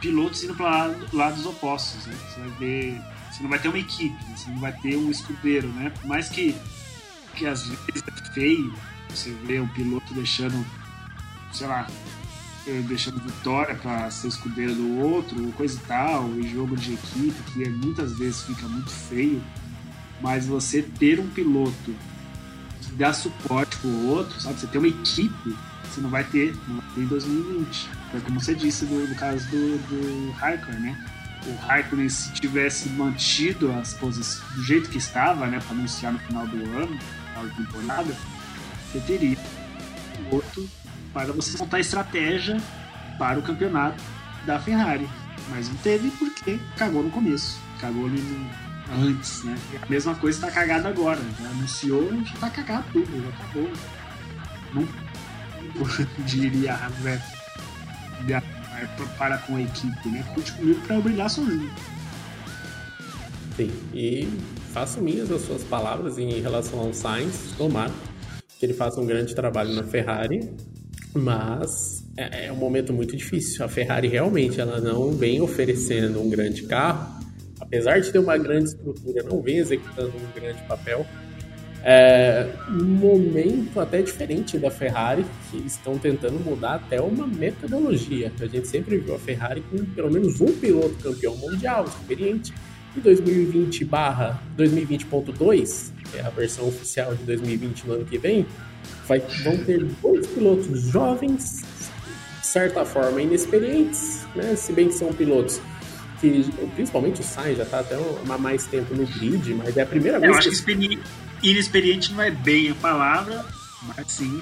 pilotos indo para lados opostos. Né? Você vai ver. Você não vai ter uma equipe, você não vai ter um escudeiro, né? Por mais que, que às vezes é feio você vê um piloto deixando, sei lá, deixando vitória para ser escudeiro do outro, coisa e tal, e jogo de equipe, que muitas vezes fica muito feio, mas você ter um piloto que dá suporte pro outro, sabe? Você ter uma equipe, você não vai ter, não vai ter em 2020. Foi como você disse do, caso do, do Raikkonen, né? O Raikkonen, se tivesse mantido as posições do jeito que estava, né, para anunciar no final do ano, da temporada, você teria um outro para você montar estratégia para o campeonato da Ferrari. Mas não teve porque cagou no começo, cagou ali no, antes, né? E a mesma coisa está cagada agora. Já anunciou, já está cagado tudo, já acabou. Não diria né? para com a equipe, né? Conte comigo para brilhar sozinho. Sim, e faço minhas as suas palavras em relação ao Sainz, tomara que ele faça um grande trabalho na Ferrari, mas é, é um momento muito difícil. A Ferrari realmente ela não vem oferecendo um grande carro, apesar de ter uma grande estrutura, não vem executando um grande papel. É um momento até diferente da Ferrari, que estão tentando mudar até uma metodologia. A gente sempre viu a Ferrari com pelo menos um piloto campeão mundial, experiente. E 2020 barra 2020.2, que é a versão oficial de 2020 no ano que vem, vai, vão ter dois pilotos jovens, de certa forma inexperientes, né? Se bem que são pilotos que, principalmente o Sainz já está até há mais tempo no grid, mas é a primeira vez. Eu acho que, que inexperiente não é bem a palavra, mas sim.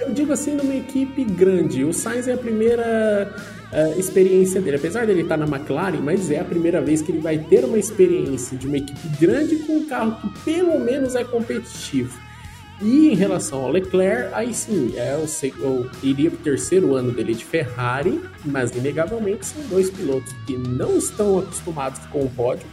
Eu digo assim, numa equipe grande. O Sainz é a primeira uh, experiência dele. Apesar dele estar na McLaren, mas é a primeira vez que ele vai ter uma experiência de uma equipe grande com um carro que pelo menos é competitivo. E em relação ao Leclerc, aí sim, é o, eu iria para o terceiro ano dele de Ferrari, mas inegavelmente são dois pilotos que não estão acostumados com o pódio,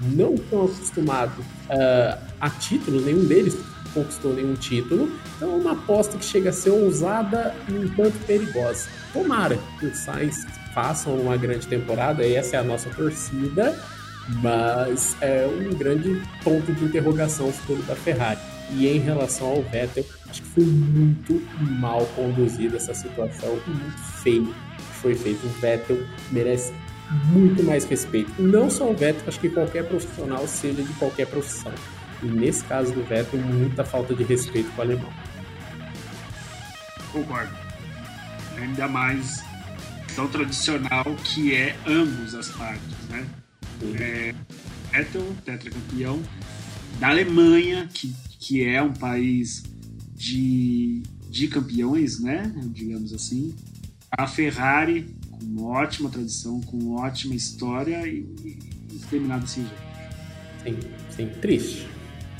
não estão acostumados uh, a títulos, nenhum deles conquistou nenhum título, então é uma aposta que chega a ser ousada e um tanto perigosa. Tomara que os Sainz façam uma grande temporada, essa é a nossa torcida, mas é um grande ponto de interrogação o futuro da Ferrari. E em relação ao Vettel, acho que foi muito mal conduzida essa situação e muito feio que foi feito. O Vettel merece muito mais respeito. Não só o Vettel, acho que qualquer profissional, seja de qualquer profissão. E nesse caso do Vettel, muita falta de respeito com o alemão. Concordo. Ainda mais tão tradicional que é ambos as partes, né? É, Vettel, tetracampeão da Alemanha, que, que é um país de, de campeões, né? Digamos assim. A Ferrari, com uma ótima tradição, com ótima história e, e, e desse jeito. Sim, sim, triste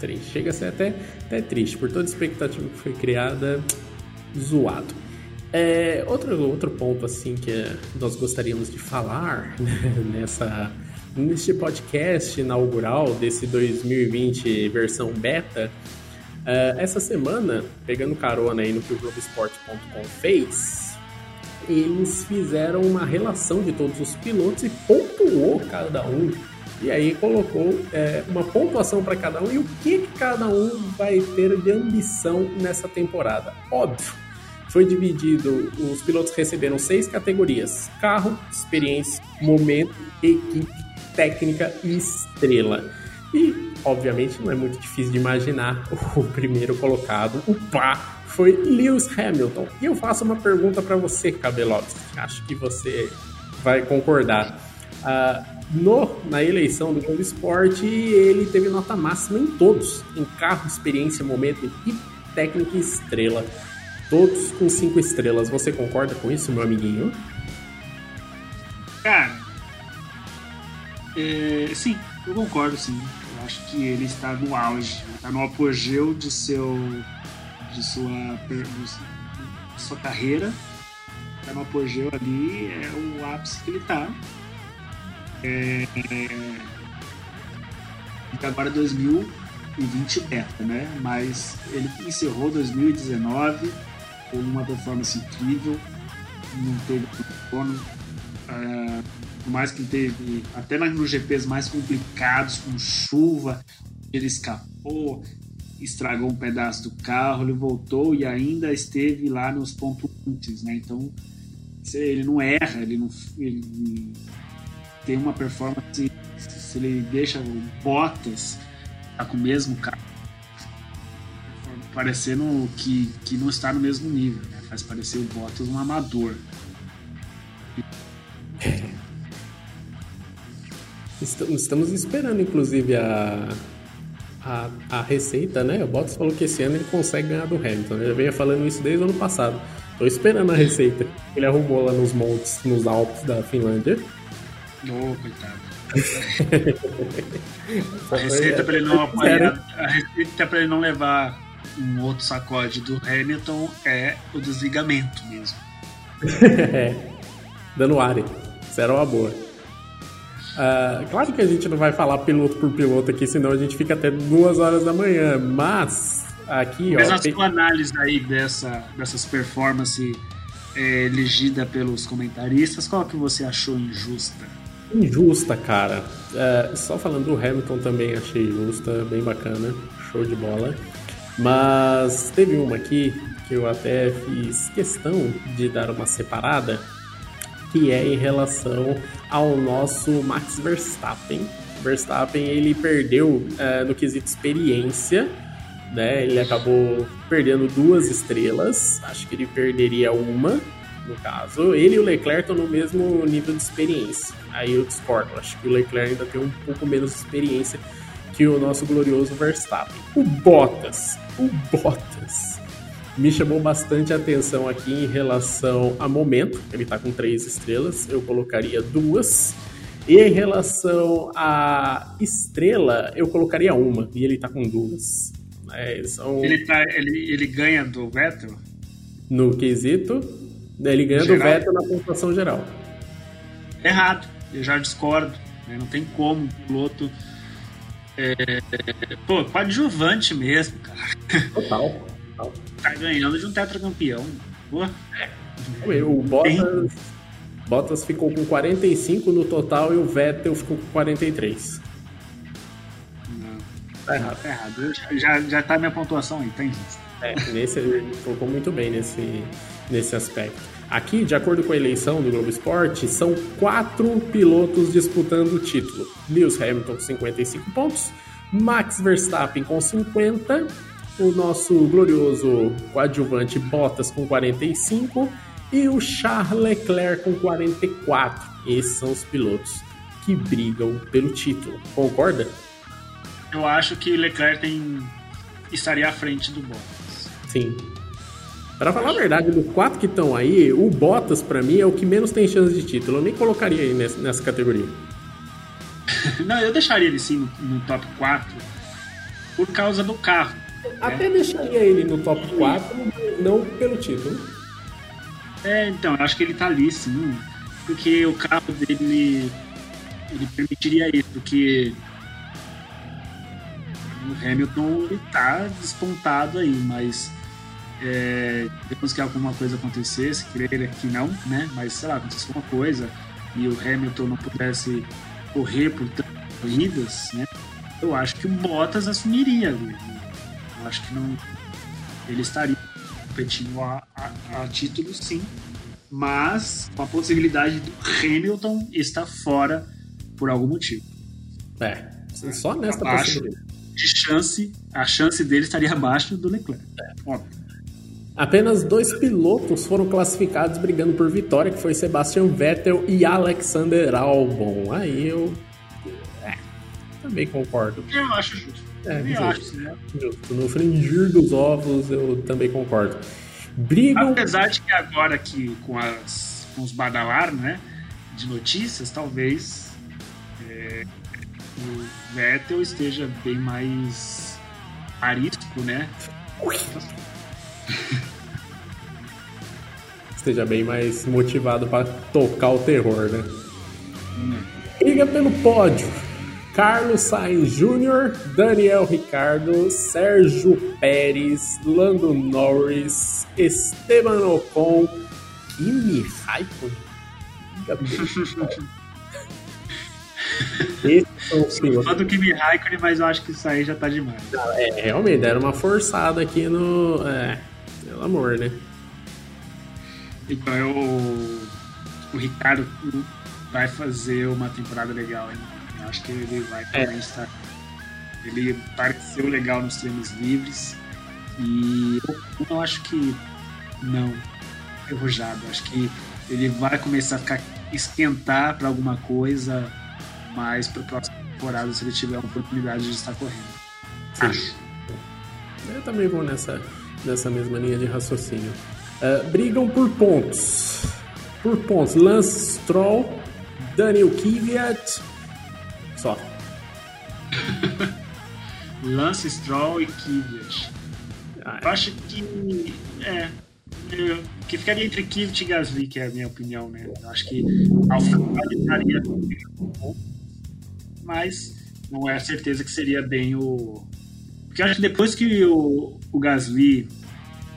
triste. Chega a ser até, até triste, por toda a expectativa que foi criada, zoado. É, outro, outro ponto assim que nós gostaríamos de falar né, nessa neste podcast inaugural desse 2020 versão beta, é, essa semana, pegando carona aí no que o Globoesporte.com fez, eles fizeram uma relação de todos os pilotos e pontuou cada um e aí colocou é, uma pontuação para cada um e o que, que cada um vai ter de ambição nessa temporada. Óbvio, foi dividido, os pilotos receberam seis categorias: carro, experiência, momento, equipe, técnica e estrela. E, obviamente, não é muito difícil de imaginar o primeiro colocado, o pá, foi Lewis Hamilton. E eu faço uma pergunta para você, Cabelotes. Acho que você vai concordar. Uh, no, na eleição do Globo Esporte, ele teve nota máxima em todos, em carro, experiência, momento, equipe, técnica e estrela. Todos com cinco estrelas. Você concorda com isso, meu amiguinho? Cara, é, sim, eu concordo, sim. Eu acho que ele está no auge, está no apogeu de seu, de sua, de sua carreira. Está no apogeu ali, é o ápice que ele está. É, E agora 2020 beta, né? Mas ele encerrou 2019 com uma performance incrível, não teve dono, uh, por mais que teve até nos GPs mais complicados, com chuva, ele escapou, estragou um pedaço do carro, ele voltou e ainda esteve lá nos pontos antes, né? Então ele não erra, ele não ele tem uma performance se ele deixa o Bottas tá com o mesmo carro parecendo que, que não está no mesmo nível, né? faz parecer o Bottas um amador. Estamos esperando, inclusive, a, a, a receita, né? O Bottas falou que esse ano ele consegue ganhar do Hamilton. Ele já veio falando isso desde o ano passado. Tô esperando a receita. Ele arrumou lá nos montes, nos Alpes da Finlândia. Ô, oh, coitado. a receita para ele não apanhar, a receita para ele não levar um outro sacode do Hamilton é o desligamento mesmo. é, dando. Isso era uma boa. Uh, claro que a gente não vai falar piloto por piloto aqui, senão a gente fica até duas horas da manhã, mas aqui, mas ó. Mas a sua análise aí dessa, dessas performances é, elegida pelos comentaristas, qual que você achou injusta? Injusta, cara. Uh, só falando do Hamilton também achei justa, bem bacana, show de bola. Mas teve uma aqui que eu até fiz questão de dar uma separada, que é em relação ao nosso Max Verstappen. Verstappen ele perdeu uh, no quesito experiência, né? Ele acabou perdendo duas estrelas. Acho que ele perderia uma, no caso. Ele e o Leclerc estão no mesmo nível de experiência. Aí eu discordo. Acho que o Leclerc ainda tem um pouco menos de experiência que o nosso glorioso Verstappen. O Bottas, o Bottas me chamou bastante a atenção aqui em relação a momento. Ele está com três estrelas, eu colocaria duas. E em relação a estrela, eu colocaria uma, e ele está com duas. É, são... ele, tá, ele, ele ganha do Vettel? No quesito, ele ganha geral? do Vettel na pontuação geral. Errado, eu já discordo. Né? Não tem como o piloto é, pô, coadjuvante mesmo, cara. Total. Tá ganhando de um tetracampeão. É. O Bottas, Bottas ficou com 45 no total e o Vettel ficou com 43. Não, tá errado. Tá errado. Já, já tá minha pontuação aí, tem É, nesse, ele colocou muito bem nesse, nesse aspecto. Aqui, de acordo com a eleição do Globo Esporte, são quatro pilotos disputando o título. Lewis Hamilton com 55 pontos, Max Verstappen com 50, o nosso glorioso coadjuvante Bottas com 45 e o Charles Leclerc com 44. Esses são os pilotos que brigam pelo título. Concorda? Eu acho que Leclerc tem... estaria à frente do Bottas. Sim, para falar a verdade, dos quatro que estão aí, o Bottas, para mim, é o que menos tem chance de título. Eu nem colocaria ele nessa, nessa categoria. Não, eu deixaria ele sim no, no top 4 por causa do carro. Até deixaria ele no top 4, não pelo título. É, então, eu acho que ele tá ali sim, porque o carro dele ele permitiria isso, porque o Hamilton ele tá despontado aí, mas é, depois que alguma coisa acontecesse, querer que não, né? Mas sei lá, acontecesse alguma coisa e o Hamilton não pudesse correr por tantas corridas, né? Eu acho que o Bottas assumiria. Acho que não. Ele estaria competindo a, a, a título, sim, mas com a possibilidade do Hamilton estar fora por algum motivo. É, só nesta abaixo possibilidade. De chance, a chance dele estaria abaixo do Leclerc. É. Óbvio. Apenas dois pilotos foram classificados brigando por vitória, que foi Sebastian Vettel e Alexander Albon. Aí eu também concordo. Eu acho justo. É, justo, acho, né? justo. No fringir dos ovos, eu também concordo. Brigam... Apesar de que agora que com, as, com os badalar, né, de notícias, talvez é, o Vettel esteja bem mais arisco, né? Ui. Esteja bem mais motivado para tocar o terror, né? Briga pelo pódio. Carlos Sainz Jr., Daniel Ricardo, Sérgio Pérez, Lando Norris, Esteban Ocon, Kimi Raikkonen. Esse é o Só do Kimi Raikkonen, mas eu acho que isso aí já tá demais. É, realmente, deram uma forçada aqui no. É, pelo amor, né? Então eu, o Ricardo vai fazer uma temporada legal, hein? Acho que ele vai é. estar. Ele pareceu legal nos treinos livres. E eu acho que não, enferrujado. Acho que ele vai começar a ficar esquentar para alguma coisa mais para a próxima temporada se ele tiver a oportunidade de estar correndo. Sim. Acho. Eu também vou nessa, nessa mesma linha de raciocínio. Uh, brigam por pontos. Por pontos. Lance Stroll, Daniel Kvyat. Só. Lance Stroll e Kvyat. Ah. Eu acho que. É. Eu, que ficaria entre Kvyat e Gasly, que é a minha opinião, né? Eu acho que AlphaTauri estaria mas não é a certeza que seria bem o. Porque eu acho que depois que o, o Gasly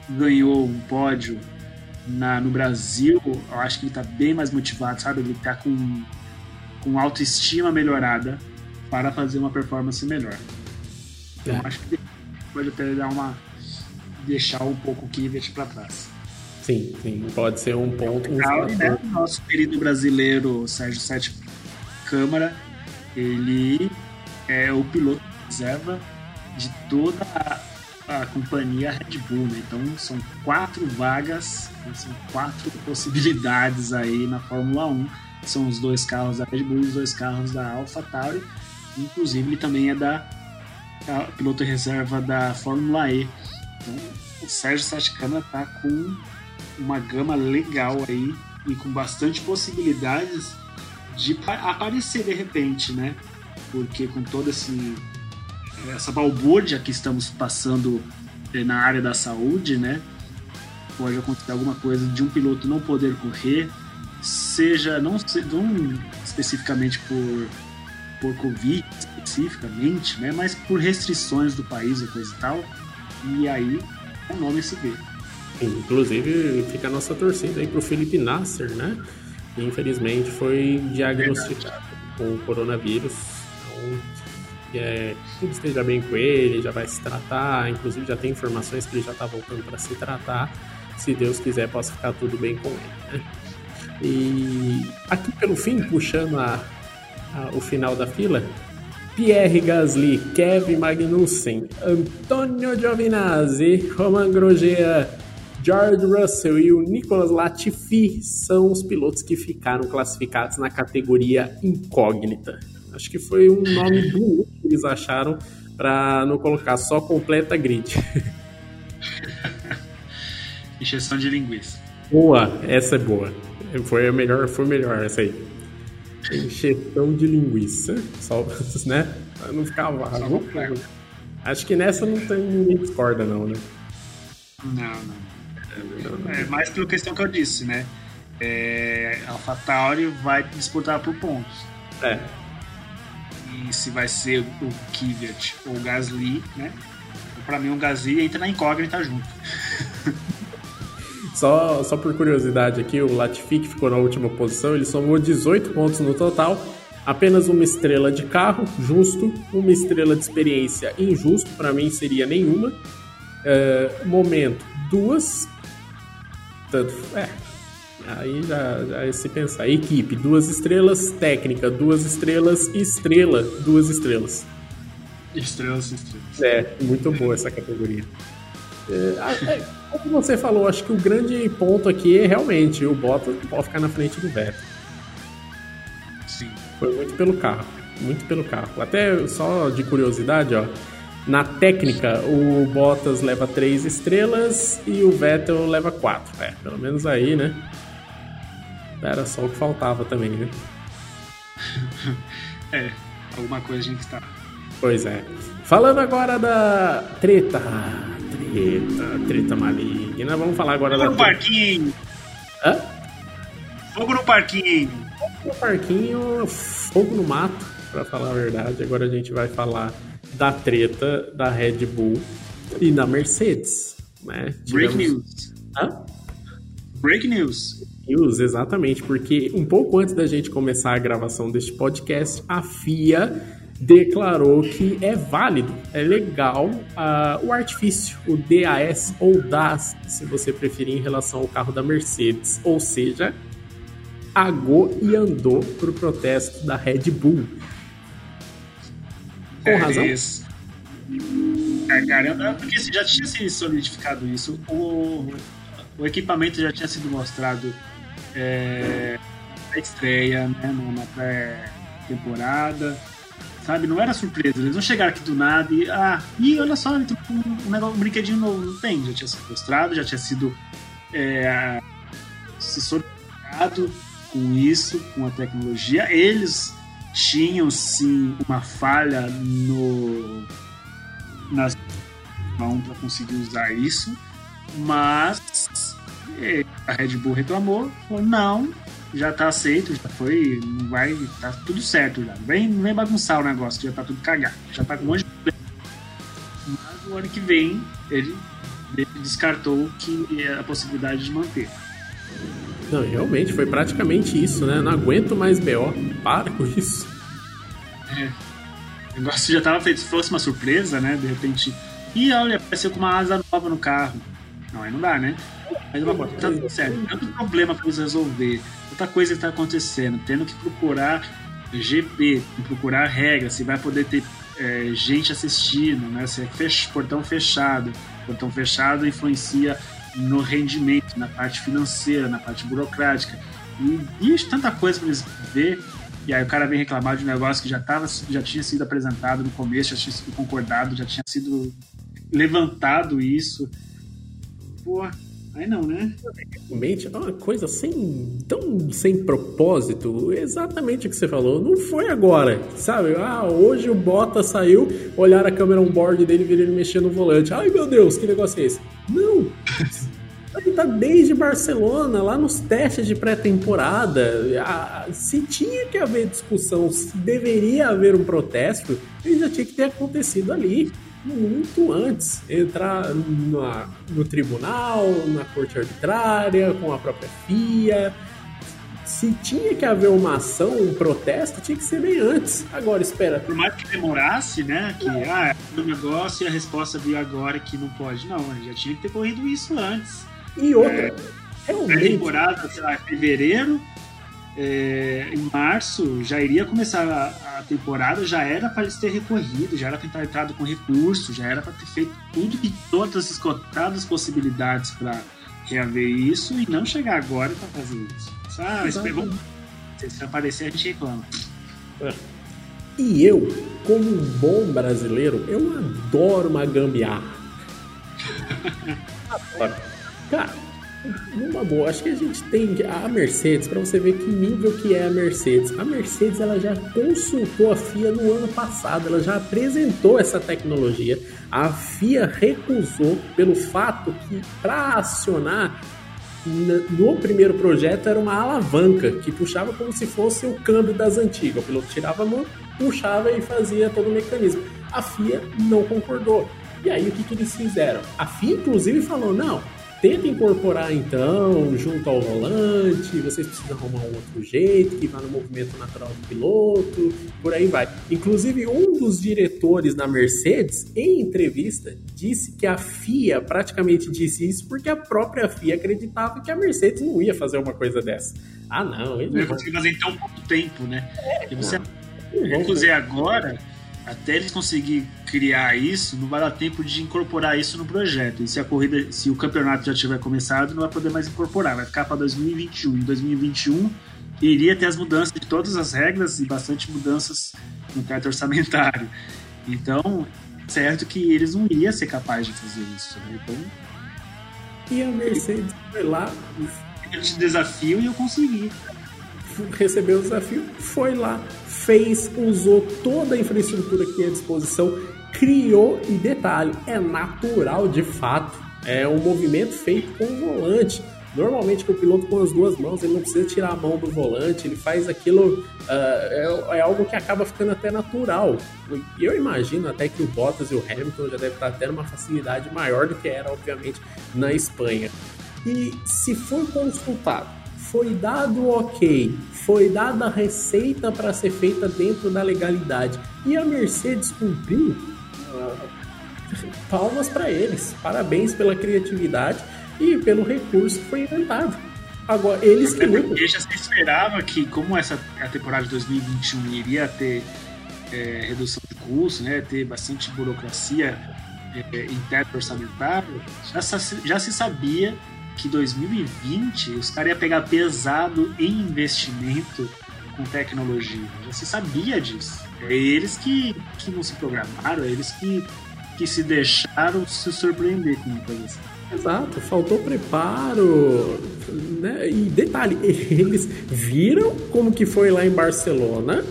ganhou um pódio na, no Brasil, eu acho que ele está bem mais motivado, sabe? Ele está com, com autoestima melhorada para fazer uma performance melhor. Então, é. acho que pode até dar uma. deixar um pouco o Kivet para trás. Sim, sim, pode ser um ponto. Um Legal, né? Nosso querido brasileiro Sérgio Sete Câmara, ele é o piloto reserva de toda a a companhia Red Bull, né? Então são quatro vagas, né? são quatro possibilidades aí na Fórmula 1. São os dois carros da Red Bull e os dois carros da AlphaTauri. Inclusive ele também é da piloto reserva da Fórmula E. Então o Sérgio Saticana tá com uma gama legal aí e com bastante possibilidades de aparecer de repente, né? Porque com todo esse essa balbúrdia que estamos passando eh, na área da saúde, né? Pode acontecer alguma coisa de um piloto não poder correr, seja não, não especificamente por, por Covid especificamente, né? Mas por restrições do país ou coisa e tal. E aí o nome se vê. Inclusive fica a nossa torcida aí pro Felipe Nasser, né? Que infelizmente foi diagnosticado com coronavírus. Então, é, tudo esteja bem com ele, já vai se tratar, inclusive já tem informações que ele já está voltando para se tratar. Se Deus quiser, possa ficar tudo bem com ele. Né? E aqui pelo fim, puxando a, a, o final da fila, Pierre Gasly, Kevin Magnussen, Antonio Giovinazzi, Roman Grosjean, George Russell e o Nicolas Latifi são os pilotos que ficaram classificados na categoria incógnita. Acho que foi um nome bonito que eles acharam para não colocar só completa grid. Injeção de linguiça. Boa, essa é boa. Foi a melhor, foi melhor essa aí. Encheção de linguiça. Só, né? Pra não ficar vago. Acho que nessa não tem ninguém discorda, não, né? Não, não. É mais pela questão que eu disse, né? É, AlphaTauri vai disputar por pontos. É se vai ser o Kvyat ou o Gasly, né? Para mim, o Gasly entra na incógnita junto. Só, só por curiosidade aqui, o Latifi, que ficou na última posição, ele somou 18 pontos no total, apenas uma estrela de carro, justo, uma estrela de experiência, injusto, para mim seria nenhuma. Uh, momento, duas. Tanto, é, Aí já, já se pensar. Equipe, duas estrelas. Técnica, duas estrelas. Estrela, duas estrelas. Estrelas, estrelas. É, muito boa essa categoria. É, é, como você falou, acho que o grande ponto aqui é realmente o Bottas pode ficar na frente do Vettel. Sim. Foi muito pelo carro. Muito pelo carro. Até só de curiosidade, ó. Na técnica, o Bottas leva três estrelas e o Vettel leva quatro. É, pelo menos aí, né? Era só o que faltava também, né? é, alguma coisa a gente tá. Pois é. Falando agora da treta. Treta, treta maligna. Vamos falar agora Fogo da. no parquinho! Hã? Fogo no parquinho! Fogo no parquinho, fogo no mato. para falar a verdade. Agora a gente vai falar da treta da Red Bull e da Mercedes. Né? Break news. Hã? Break news. News, exatamente, porque um pouco antes da gente começar a gravação deste podcast, a FIA declarou que é válido, é legal uh, o artifício, o DAS ou DAS, se você preferir, em relação ao carro da Mercedes. Ou seja, agou e andou para o protesto da Red Bull. Com é razão? Isso. É, caramba, porque já tinha se solidificado isso. O, o equipamento já tinha sido mostrado é, na estreia, né, na pré-temporada. Sabe, não era surpresa. Eles não chegaram aqui do nada e. Ah, e olha só, um, um, negócio, um brinquedinho novo. Não tem, já tinha sido mostrado, já tinha sido é, se com isso, com a tecnologia. Eles tinham sim uma falha no nas mãos para conseguir usar isso, mas é, a Red Bull reclamou, falou não, já tá aceito, já foi, não vai, tá tudo certo já. Vem, não vem bagunçar o negócio, já tá tudo cagado, já tá com um monte de problema. Mas o ano que vem ele, ele descartou que é a possibilidade de manter. Não, realmente, foi praticamente isso, né? Não aguento mais BO. Para com isso. É. O negócio já tava feito. Se fosse uma surpresa, né? De repente. Ih, olha, apareceu com uma asa nova no carro. Não, aí não dá, né? Mas uma coisa, tá tudo certo. Tanto problema pra eles resolver, outra coisa que tá acontecendo, tendo que procurar GP, procurar regras, se vai poder ter é, gente assistindo, né? Se é fech portão fechado. Portão fechado influencia no rendimento, na parte financeira, na parte burocrática. E, tanta coisa para eles ver. E aí o cara vem reclamar de um negócio que já, tava, já tinha sido apresentado no começo, já tinha sido concordado, já tinha sido levantado isso. Pô, aí não, né? Realmente é uma coisa sem, tão sem propósito. Exatamente o que você falou. Não foi agora, sabe? Ah, hoje o Bota saiu, olhar a câmera on-board dele e ver ele mexer no volante. Ai meu Deus, que negócio é esse? Não! Ele tá desde Barcelona, lá nos testes de pré-temporada. Se tinha que haver discussão, se deveria haver um protesto, ele já tinha que ter acontecido ali, muito antes. Entrar na, no tribunal, na corte arbitrária, com a própria FIA. Se tinha que haver uma ação, um protesto, tinha que ser bem antes. Agora, espera. Por mais que demorasse, né? Que ah, é um negócio e a resposta veio agora que não pode. Não, já tinha que ter corrido isso antes. E outra, é, realmente. temporada, sei lá, fevereiro, é, em março já iria começar a, a temporada, já era para eles ter recorrido, já era para ter entrado com recurso, já era para ter feito tudo e todas as esgotadas possibilidades para reaver isso e não chegar agora para fazer isso. Ah, esperou. Se aparecer, a gente reclama. É. E eu, como um bom brasileiro, eu adoro uma gambiarra. adoro. Cara, numa boa, acho que a gente tem a Mercedes para você ver que nível que é a Mercedes. A Mercedes ela já consultou a FIA no ano passado, ela já apresentou essa tecnologia. A FIA recusou pelo fato que para acionar no primeiro projeto era uma alavanca que puxava como se fosse o câmbio das antigas. O piloto tirava a mão, puxava e fazia todo o mecanismo. A FIA não concordou. E aí o que, que eles fizeram? A FIA inclusive falou: não, tenta incorporar então junto ao volante, vocês precisam arrumar um outro jeito que vá no movimento natural do piloto, por aí vai. Inclusive, um dos diretores da Mercedes, em entrevista, disse que a FIA praticamente disse isso porque a própria FIA acreditava que a Mercedes não ia fazer uma coisa dessa. Ah, não, ele não conseguir fazer em tão pouco tempo, né? É, você, inclusive agora até eles conseguir criar isso, não vai dar tempo de incorporar isso no projeto. E se a corrida, se o campeonato já tiver começado, não vai poder mais incorporar, vai ficar para 2021. Em 2021 iria ter as mudanças de todas as regras e bastante mudanças no teto orçamentário. Então, certo que eles não iriam ser capazes de fazer isso. Né? Então, e a Mercedes foi lá. Eu te desafio e eu consegui. Recebeu o desafio, foi lá, fez, usou toda a infraestrutura que tinha à disposição, criou e detalhe, é natural de fato. É um movimento feito com o volante. Normalmente, o piloto com as duas mãos, ele não precisa tirar a mão do volante, ele faz aquilo. Uh, é, é, algo que acaba ficando até natural. E eu imagino até que o Bottas e o Hamilton já devem estar tendo uma facilidade maior do que era, obviamente, na Espanha. E se for consultado, foi dado o ok, foi dada a receita para ser feita dentro da legalidade e a Mercedes cumpriu, uh, palmas para eles, parabéns pela criatividade e pelo recurso que foi inventado. Agora, eles que lutam. Já se esperava que, como essa a temporada de 2021 iria ter é, redução de custo, né, ter bastante burocracia é, interna orçamentária, já, já se sabia que 2020 os caras iam pegar pesado em investimento com tecnologia. Já se sabia disso. É eles que, que não se programaram, é eles que, que se deixaram se surpreender com coisa assim. Exato, faltou preparo, né? E detalhe, eles viram como que foi lá em Barcelona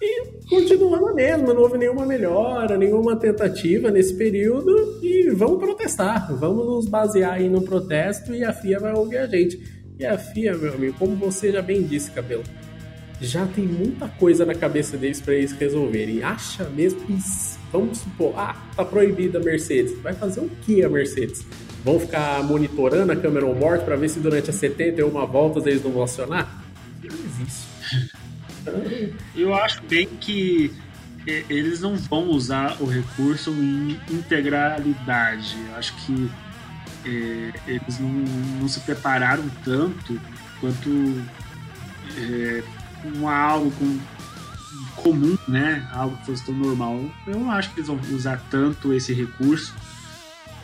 e continuou na mesma, não houve nenhuma melhora, nenhuma tentativa nesse período e vamos protestar, vamos nos basear aí no protesto e a FIA vai ouvir a gente. E a FIA, meu amigo, como você já bem disse, Cabelo, já tem muita coisa na cabeça deles para eles resolverem. Acha mesmo que, vamos supor, ah, tá proibida a Mercedes. Vai fazer o que a Mercedes? Vão ficar monitorando a câmera on-board para ver se durante as 71 voltas eles não vão acionar? Não existe. Eu acho bem que eles não vão usar o recurso em integralidade. Eu acho que é, eles não, não, se prepararam tanto quanto é, um algo com, comum, né? Algo que fosse tão normal. Eu não acho que eles vão usar tanto esse recurso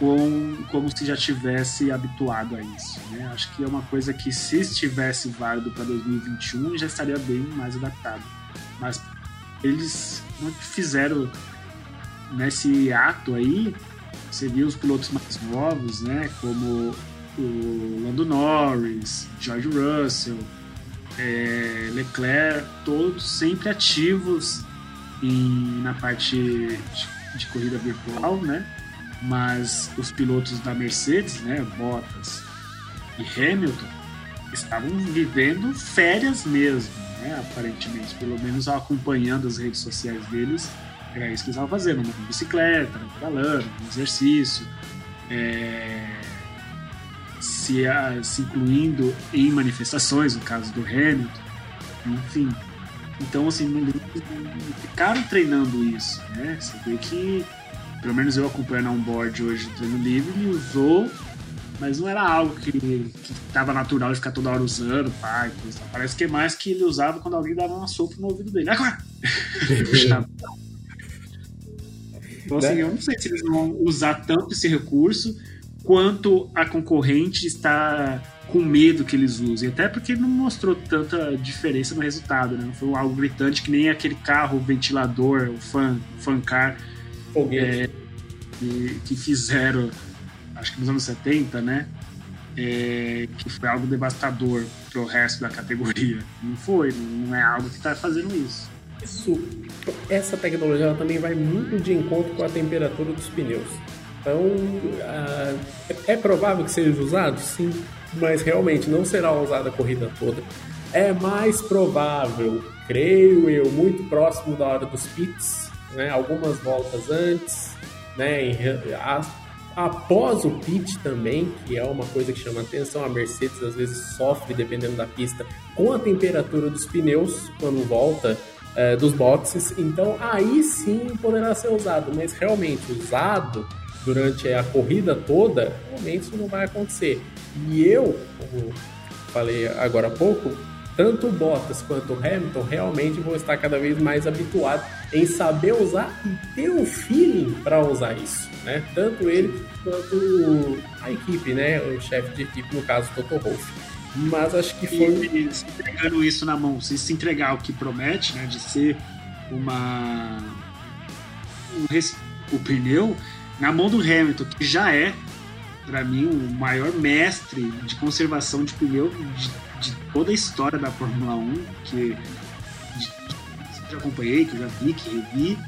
com, como se já tivesse habituado a isso. Né? Acho que é uma coisa que, se estivesse válido para 2021, já estaria bem mais adaptado. Mas eles não fizeram nesse ato aí, você viu os pilotos mais novos, né? Como o Lando Norris, George Russell, é, Leclerc, todos sempre ativos em, na parte de, de corrida virtual, né? Mas os pilotos da Mercedes, né, Bottas e Hamilton, estavam vivendo férias mesmo, né, aparentemente, pelo menos acompanhando as redes sociais deles, era isso que eles estavam fazendo, uma bicicleta, pedalando, um exercício, é, se, a, se incluindo em manifestações, no caso do Hamilton, enfim. Então, assim, ficaram treinando isso, né? Você vê que pelo menos eu acompanhando um board hoje do treino livre, ele usou, mas não era algo que, que tava natural de ficar toda hora usando, coisa. Parece que é mais que ele usava quando alguém dava uma sopa no ouvido dele. Agora! então, assim, eu não sei se eles vão usar tanto esse recurso quanto a concorrente está com medo que eles usem. Até porque não mostrou tanta diferença no resultado, né? Não foi algo gritante que nem aquele carro ventilador, o fan, fan car é, que, que, fizeram, acho que nos anos 70, né? É, que foi algo devastador para o resto da categoria. Não foi, não é algo que está fazendo isso. Isso, essa tecnologia também vai muito de encontro com a temperatura dos pneus. Então, uh, é provável que seja usado? Sim, mas realmente não será usado a corrida toda. É mais provável, creio eu, muito próximo da hora dos pits, né, algumas voltas antes, né, após o pit também, que é uma coisa que chama atenção, a Mercedes às vezes sofre, dependendo da pista, com a temperatura dos pneus quando volta é, dos boxes, então aí sim poderá ser usado, mas realmente usado durante a corrida toda, realmente isso não vai acontecer. E eu, como falei agora há pouco, tanto o Bottas quanto o Hamilton realmente vão estar cada vez mais habituados em saber usar e ter o feeling para usar isso, né? Tanto ele quanto a equipe, né? O chefe de equipe, no caso, Toto Wolff. Mas acho que foi. E, se entregando isso na mão, se se entregar o que promete, né? De ser uma. o pneu na mão do Hamilton, que já é, para mim, o maior mestre de conservação de pneu de de toda a história da Fórmula 1, que, que já acompanhei, que eu já vi, que revi,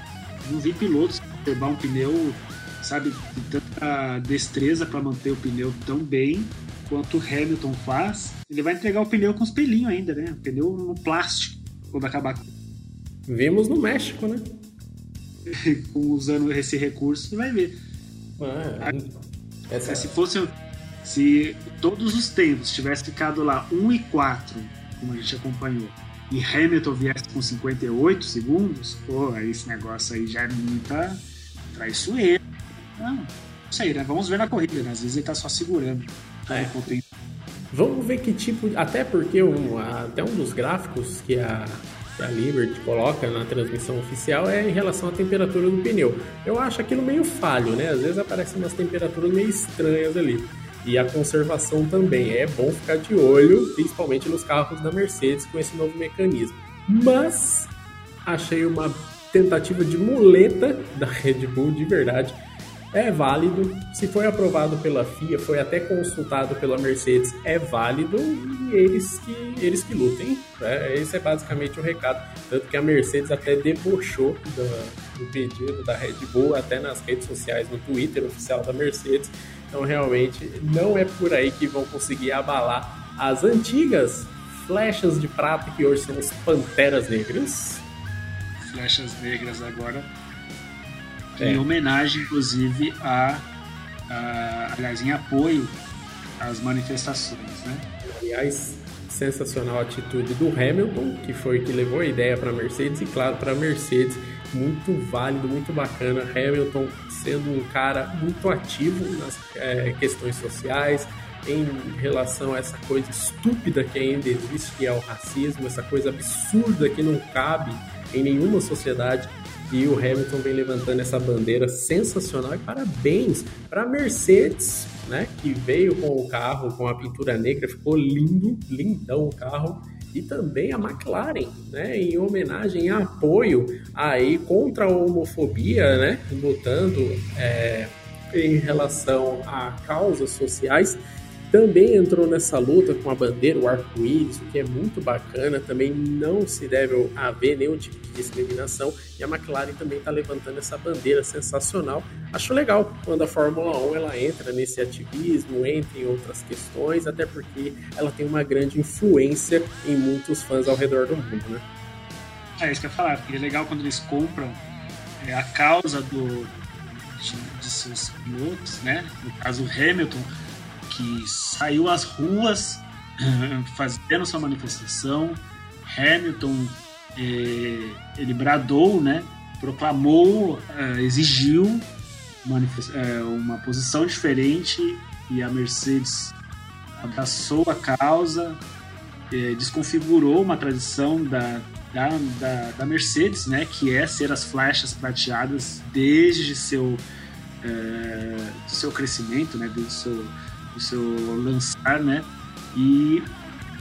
não vi pilotos conservar um pneu, sabe, de tanta destreza para manter o pneu tão bem quanto o Hamilton faz, ele vai entregar o pneu com os pelinhos ainda, né? O pneu no plástico, quando acabar. Vimos no México, né? Usando esse recurso, você vai ver. Ah, essa... Se fosse. Se todos os tempos tivesse ficado lá 1 e 4, como a gente acompanhou, e Hamilton viesse com 58 segundos, pô, esse negócio aí já é muita traiçoeira. Não, não sei, né? Vamos ver na corrida, né? Às vezes ele tá só segurando. É. Vamos ver que tipo. Até porque um, até um dos gráficos que a, que a Liberty coloca na transmissão oficial é em relação à temperatura do pneu. Eu acho aquilo meio falho, né? Às vezes aparecem umas temperaturas meio estranhas ali. E a conservação também. É bom ficar de olho, principalmente nos carros da Mercedes com esse novo mecanismo. Mas achei uma tentativa de muleta da Red Bull de verdade é válido. Se foi aprovado pela FIA, foi até consultado pela Mercedes, é válido e eles que, eles que lutem. Né? Esse é basicamente o recado. Tanto que a Mercedes até debochou do, do pedido da Red Bull, até nas redes sociais, no Twitter oficial da Mercedes. Então, realmente, não é por aí que vão conseguir abalar as antigas flechas de prata que hoje são os Panteras Negras. Flechas negras agora é. em homenagem, inclusive, a, a, aliás, em apoio às manifestações, né? Aliás, sensacional a atitude do Hamilton, que foi que levou a ideia para a Mercedes, e claro, para a Mercedes, muito válido, muito bacana. Hamilton sendo um cara muito ativo nas é, questões sociais, em relação a essa coisa estúpida que ainda existe, que é o racismo, essa coisa absurda que não cabe em nenhuma sociedade e o Hamilton vem levantando essa bandeira sensacional e parabéns para a Mercedes, né, que veio com o carro com a pintura negra, ficou lindo, lindão o carro. E também a McLaren, né, em homenagem, em apoio aí contra a homofobia, né, lutando é, em relação a causas sociais também entrou nessa luta com a bandeira, o arco-íris, o que é muito bacana. Também não se deve haver nenhum tipo de discriminação. E a McLaren também está levantando essa bandeira sensacional. Acho legal quando a Fórmula 1 ela entra nesse ativismo, entra em outras questões, até porque ela tem uma grande influência em muitos fãs ao redor do mundo, né? É isso que eu ia falar, porque é legal quando eles compram é, a causa do, de, de seus pilotos, né? No caso, o Hamilton que saiu às ruas fazendo sua manifestação. Hamilton eh, ele bradou, né? Proclamou, eh, exigiu eh, uma posição diferente e a Mercedes abraçou a causa, desconfigurou uma tradição da, da, da, da, Mercedes, né? Que é ser as flechas prateadas desde seu, seu crescimento, né? Desde seu o seu lançar, né? E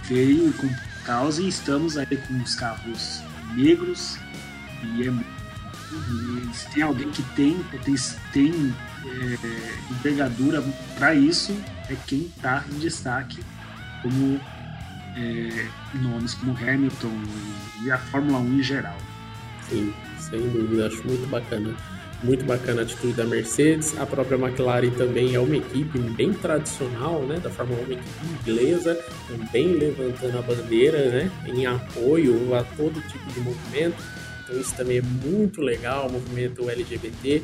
veio com causa e estamos aí com os carros negros e é se tem alguém que tem tem, tem é, envergadura para isso é quem está em destaque como é, nomes como Hamilton e a Fórmula 1 em geral. Sim, sem dúvida, acho muito bacana. Muito bacana a atitude da Mercedes. A própria McLaren também é uma equipe bem tradicional, né, da Fórmula 1, uma equipe inglesa, também levantando a bandeira, né, em apoio a todo tipo de movimento. Então isso também é muito legal, o movimento LGBT.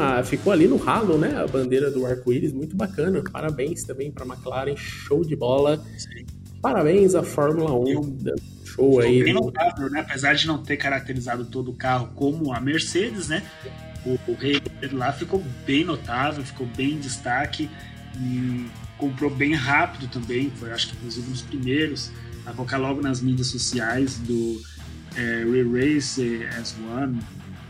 A, ficou ali no ralo, né, a bandeira do arco-íris, muito bacana. Parabéns também para a McLaren, show de bola. Parabéns à Fórmula 1, show aí. Bem notável, né? Apesar de não ter caracterizado todo o carro como a Mercedes, né? o, o rei lá ficou bem notável, ficou bem em destaque e comprou bem rápido também, foi acho que inclusive um dos primeiros a colocar logo nas mídias sociais do é, Re-Race S1,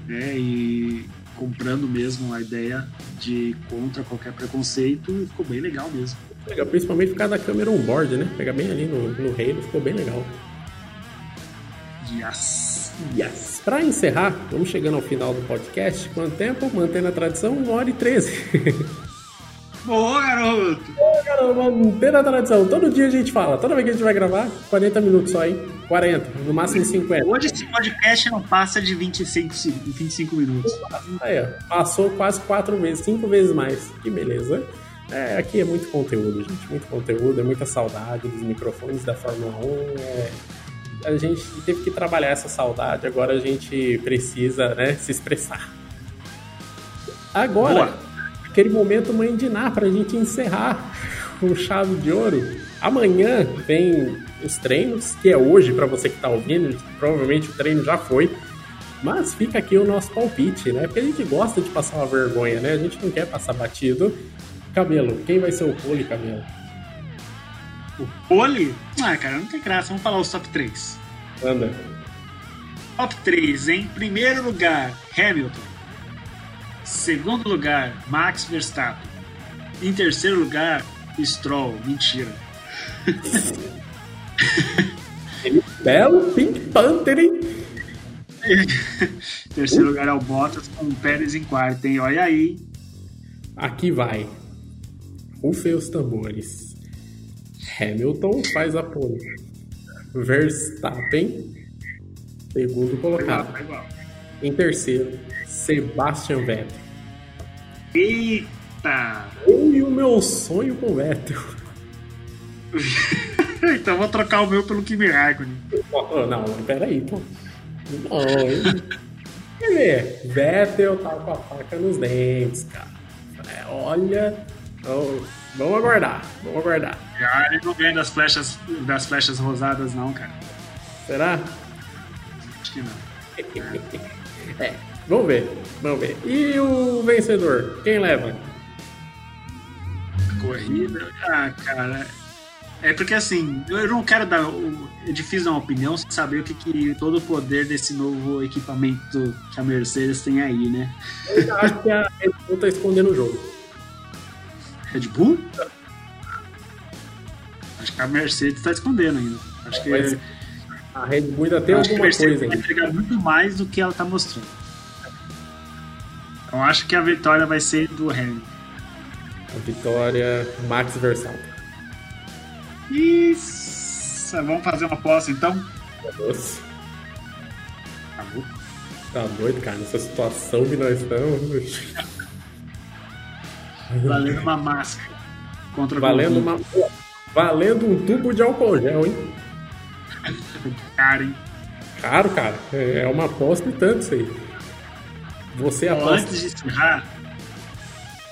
né, e comprando mesmo a ideia de contra qualquer preconceito e ficou bem legal mesmo. Legal, principalmente por causa da câmera on-board, né? Pegar bem ali no, no reino, ficou bem legal. Yes. Yes. Para encerrar, vamos chegando ao final do podcast. Quanto tempo? Mantendo a tradição, 1 hora e 13. Boa, garoto! Boa, garoto, mantendo a tradição. Todo dia a gente fala, toda vez que a gente vai gravar, 40 minutos só, hein? 40, no máximo 50. Hoje esse podcast não passa de 25, 25 minutos. Aí, ó, passou quase 4 vezes, 5 vezes mais. Que beleza. É, aqui é muito conteúdo, gente. Muito conteúdo, é muita saudade dos microfones da Fórmula 1. É... A gente teve que trabalhar essa saudade, agora a gente precisa né, se expressar. Agora, Boa. aquele momento mãe de Ná pra gente encerrar com chave de ouro. Amanhã vem os treinos, que é hoje para você que está ouvindo, provavelmente o treino já foi. Mas fica aqui o nosso palpite, né? Porque a gente gosta de passar uma vergonha, né? A gente não quer passar batido. Cabelo, quem vai ser o pole, Cabelo? O pole? Ah, cara, não tem graça. Vamos falar os top 3. Anda. Top 3, em primeiro lugar, Hamilton. Segundo lugar, Max Verstappen. Em terceiro lugar, Stroll. Mentira. Belo Pink Panther, hein? terceiro lugar é o Bottas com o Pérez em quarto, hein? Olha aí. Aqui vai. Rufem os tambores. Hamilton faz a pole. Verstappen, segundo colocado. Em terceiro, Sebastian Vettel. Eita! E o meu sonho com o Vettel. então vou trocar o meu pelo Kimi Raikkonen. Oh, não, peraí, pô. Não, Quer ver? Vettel tá com a faca nos dentes, cara. É, olha. Oh, vamos aguardar, vamos aguardar. Ah, ele não ganha das flechas, das flechas rosadas, não, cara. Será? Acho que não. é, vamos ver, vamos ver. E o vencedor? Quem leva? Corrida? Ah, cara. É porque assim, eu não quero dar. É difícil dar uma opinião sem saber o que, que todo o poder desse novo equipamento que a Mercedes tem aí, né? Eu acho que a Red Bull tá escondendo o jogo. Red Bull? Acho que a Mercedes tá escondendo ainda. Acho que. Mas a Red Bull ainda tem alguma coisa vai entregar muito mais do que ela tá mostrando. Então acho que a vitória vai ser do Hamilton. A vitória Max Verstappen. Isso! Vamos fazer uma aposta então? Nossa. Tá doido, cara, nessa situação que nós estamos. Valendo uma máscara. Contra Valendo uma. Valendo um tubo de álcool gel, hein? Caro, hein? Caro, cara. É uma aposta e tanto isso aí. Você aposta. Antes de encerrar.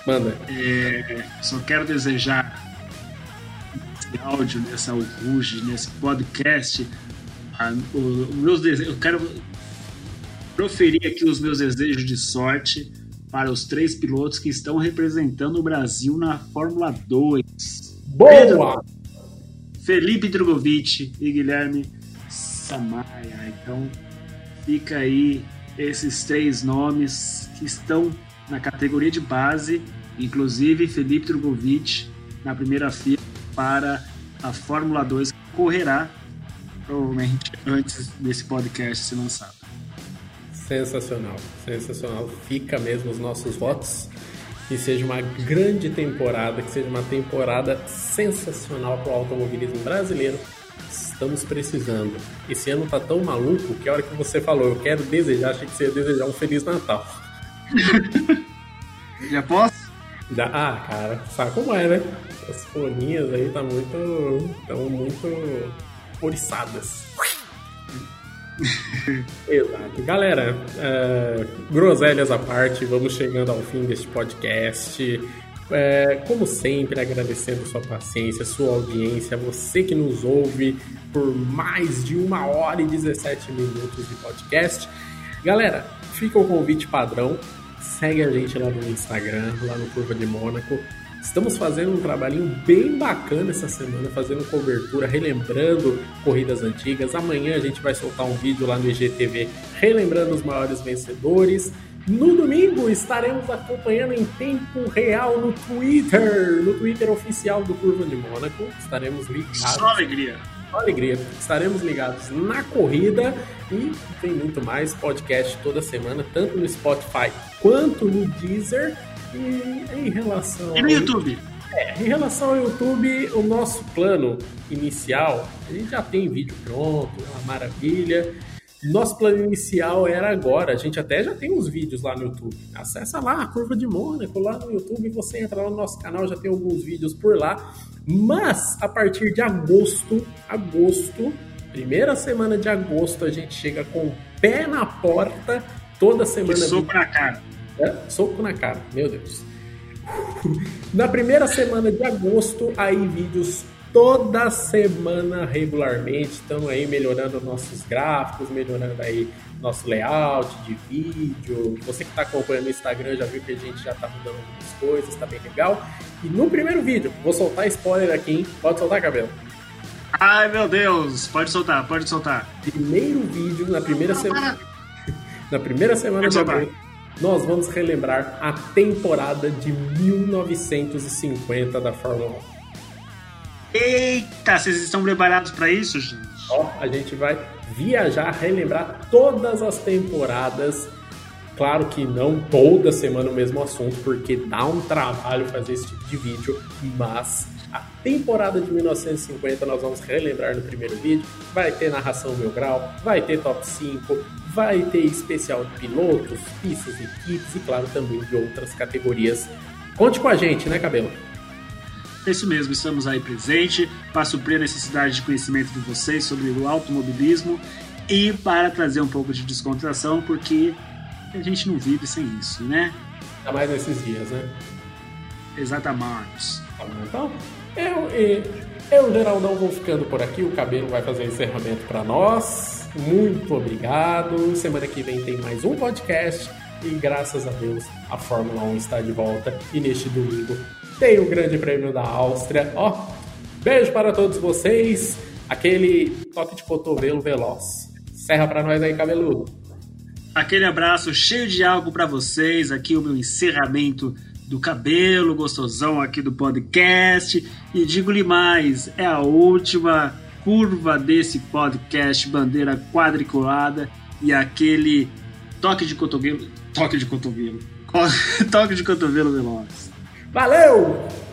Manda. É, só quero desejar nesse áudio, nessa Ruge, nesse podcast, a, o, o meus desejos, eu quero proferir aqui os meus desejos de sorte para os três pilotos que estão representando o Brasil na Fórmula 2. Boa! Pedro, Felipe Drogovic e Guilherme Samaia. Então, fica aí esses três nomes que estão na categoria de base, inclusive Felipe Drogovic na primeira fila para a Fórmula 2 que correrá provavelmente antes desse podcast ser lançado. Sensacional, sensacional. Fica mesmo os nossos votos. Que seja uma grande temporada, que seja uma temporada sensacional para o automobilismo brasileiro. Estamos precisando. Esse ano tá tão maluco que a hora que você falou, eu quero desejar, achei que você ia desejar um Feliz Natal. Já posso? Já, ah, cara, sabe como é, né? As folhinhas aí tá muito. estão muito oriçadas. Exato. Galera, uh, groselhas à parte, vamos chegando ao fim deste podcast. É, como sempre, agradecendo sua paciência, sua audiência, você que nos ouve por mais de uma hora e 17 minutos de podcast. Galera, fica o convite padrão. Segue a gente lá no Instagram, lá no Curva de Mônaco. Estamos fazendo um trabalhinho bem bacana essa semana, fazendo cobertura, relembrando corridas antigas. Amanhã a gente vai soltar um vídeo lá no IGTV relembrando os maiores vencedores. No domingo estaremos acompanhando em tempo real no Twitter, no Twitter oficial do Curva de Mônaco. Estaremos ligados. Só alegria. Só alegria. Estaremos ligados na corrida e tem muito mais podcast toda semana, tanto no Spotify quanto no Deezer. E em relação. E no YouTube? É, em relação ao YouTube, o nosso plano inicial, a gente já tem vídeo pronto, uma maravilha. Nosso plano inicial era agora. A gente até já tem uns vídeos lá no YouTube. Acessa lá a Curva de Mônaco lá no YouTube. Você entra lá no nosso canal, já tem alguns vídeos por lá. Mas a partir de agosto, agosto, primeira semana de agosto, a gente chega com o pé na porta toda semana. E soco na cara. É, soco na cara, meu Deus. Na primeira semana de agosto, aí vídeos toda semana regularmente. Estamos aí melhorando nossos gráficos, melhorando aí nosso layout de vídeo. Você que está acompanhando o Instagram já viu que a gente já está mudando algumas coisas, está bem legal. E no primeiro vídeo, vou soltar spoiler aqui, hein? Pode soltar, cabelo? Ai meu Deus, pode soltar, pode soltar. Primeiro vídeo na primeira semana. na primeira semana de agosto, nós vamos relembrar a temporada de 1950 da Fórmula 1. Eita, vocês estão preparados para isso, gente? Ó, a gente vai viajar, relembrar todas as temporadas. Claro que não toda semana o mesmo assunto, porque dá um trabalho fazer esse tipo de vídeo, mas a temporada de 1950 nós vamos relembrar no primeiro vídeo. Vai ter narração mil grau, vai ter top 5, vai ter especial de pilotos, pistas, equipes e, claro, também de outras categorias. Conte com a gente, né, Cabelo? É isso mesmo, estamos aí presente para suprir a necessidade de conhecimento de vocês sobre o automobilismo e para trazer um pouco de descontração, porque a gente não vive sem isso, né? Ainda mais nesses dias, né? Exatamente. Tá então, eu, eu, eu, Geraldão, vou ficando por aqui. O Cabelo vai fazer o encerramento para nós. Muito obrigado. Semana que vem tem mais um podcast. E graças a Deus a Fórmula 1 está de volta. E neste domingo tem o Grande Prêmio da Áustria. Ó, beijo para todos vocês. Aquele toque de cotovelo veloz. Serra para nós aí, cabeludo. Aquele abraço cheio de algo para vocês. Aqui o meu encerramento do cabelo gostosão aqui do podcast. E digo-lhe mais, é a última curva desse podcast, bandeira quadriculada e aquele toque de cotovelo, toque de cotovelo, toque de cotovelo veloz. Valeu!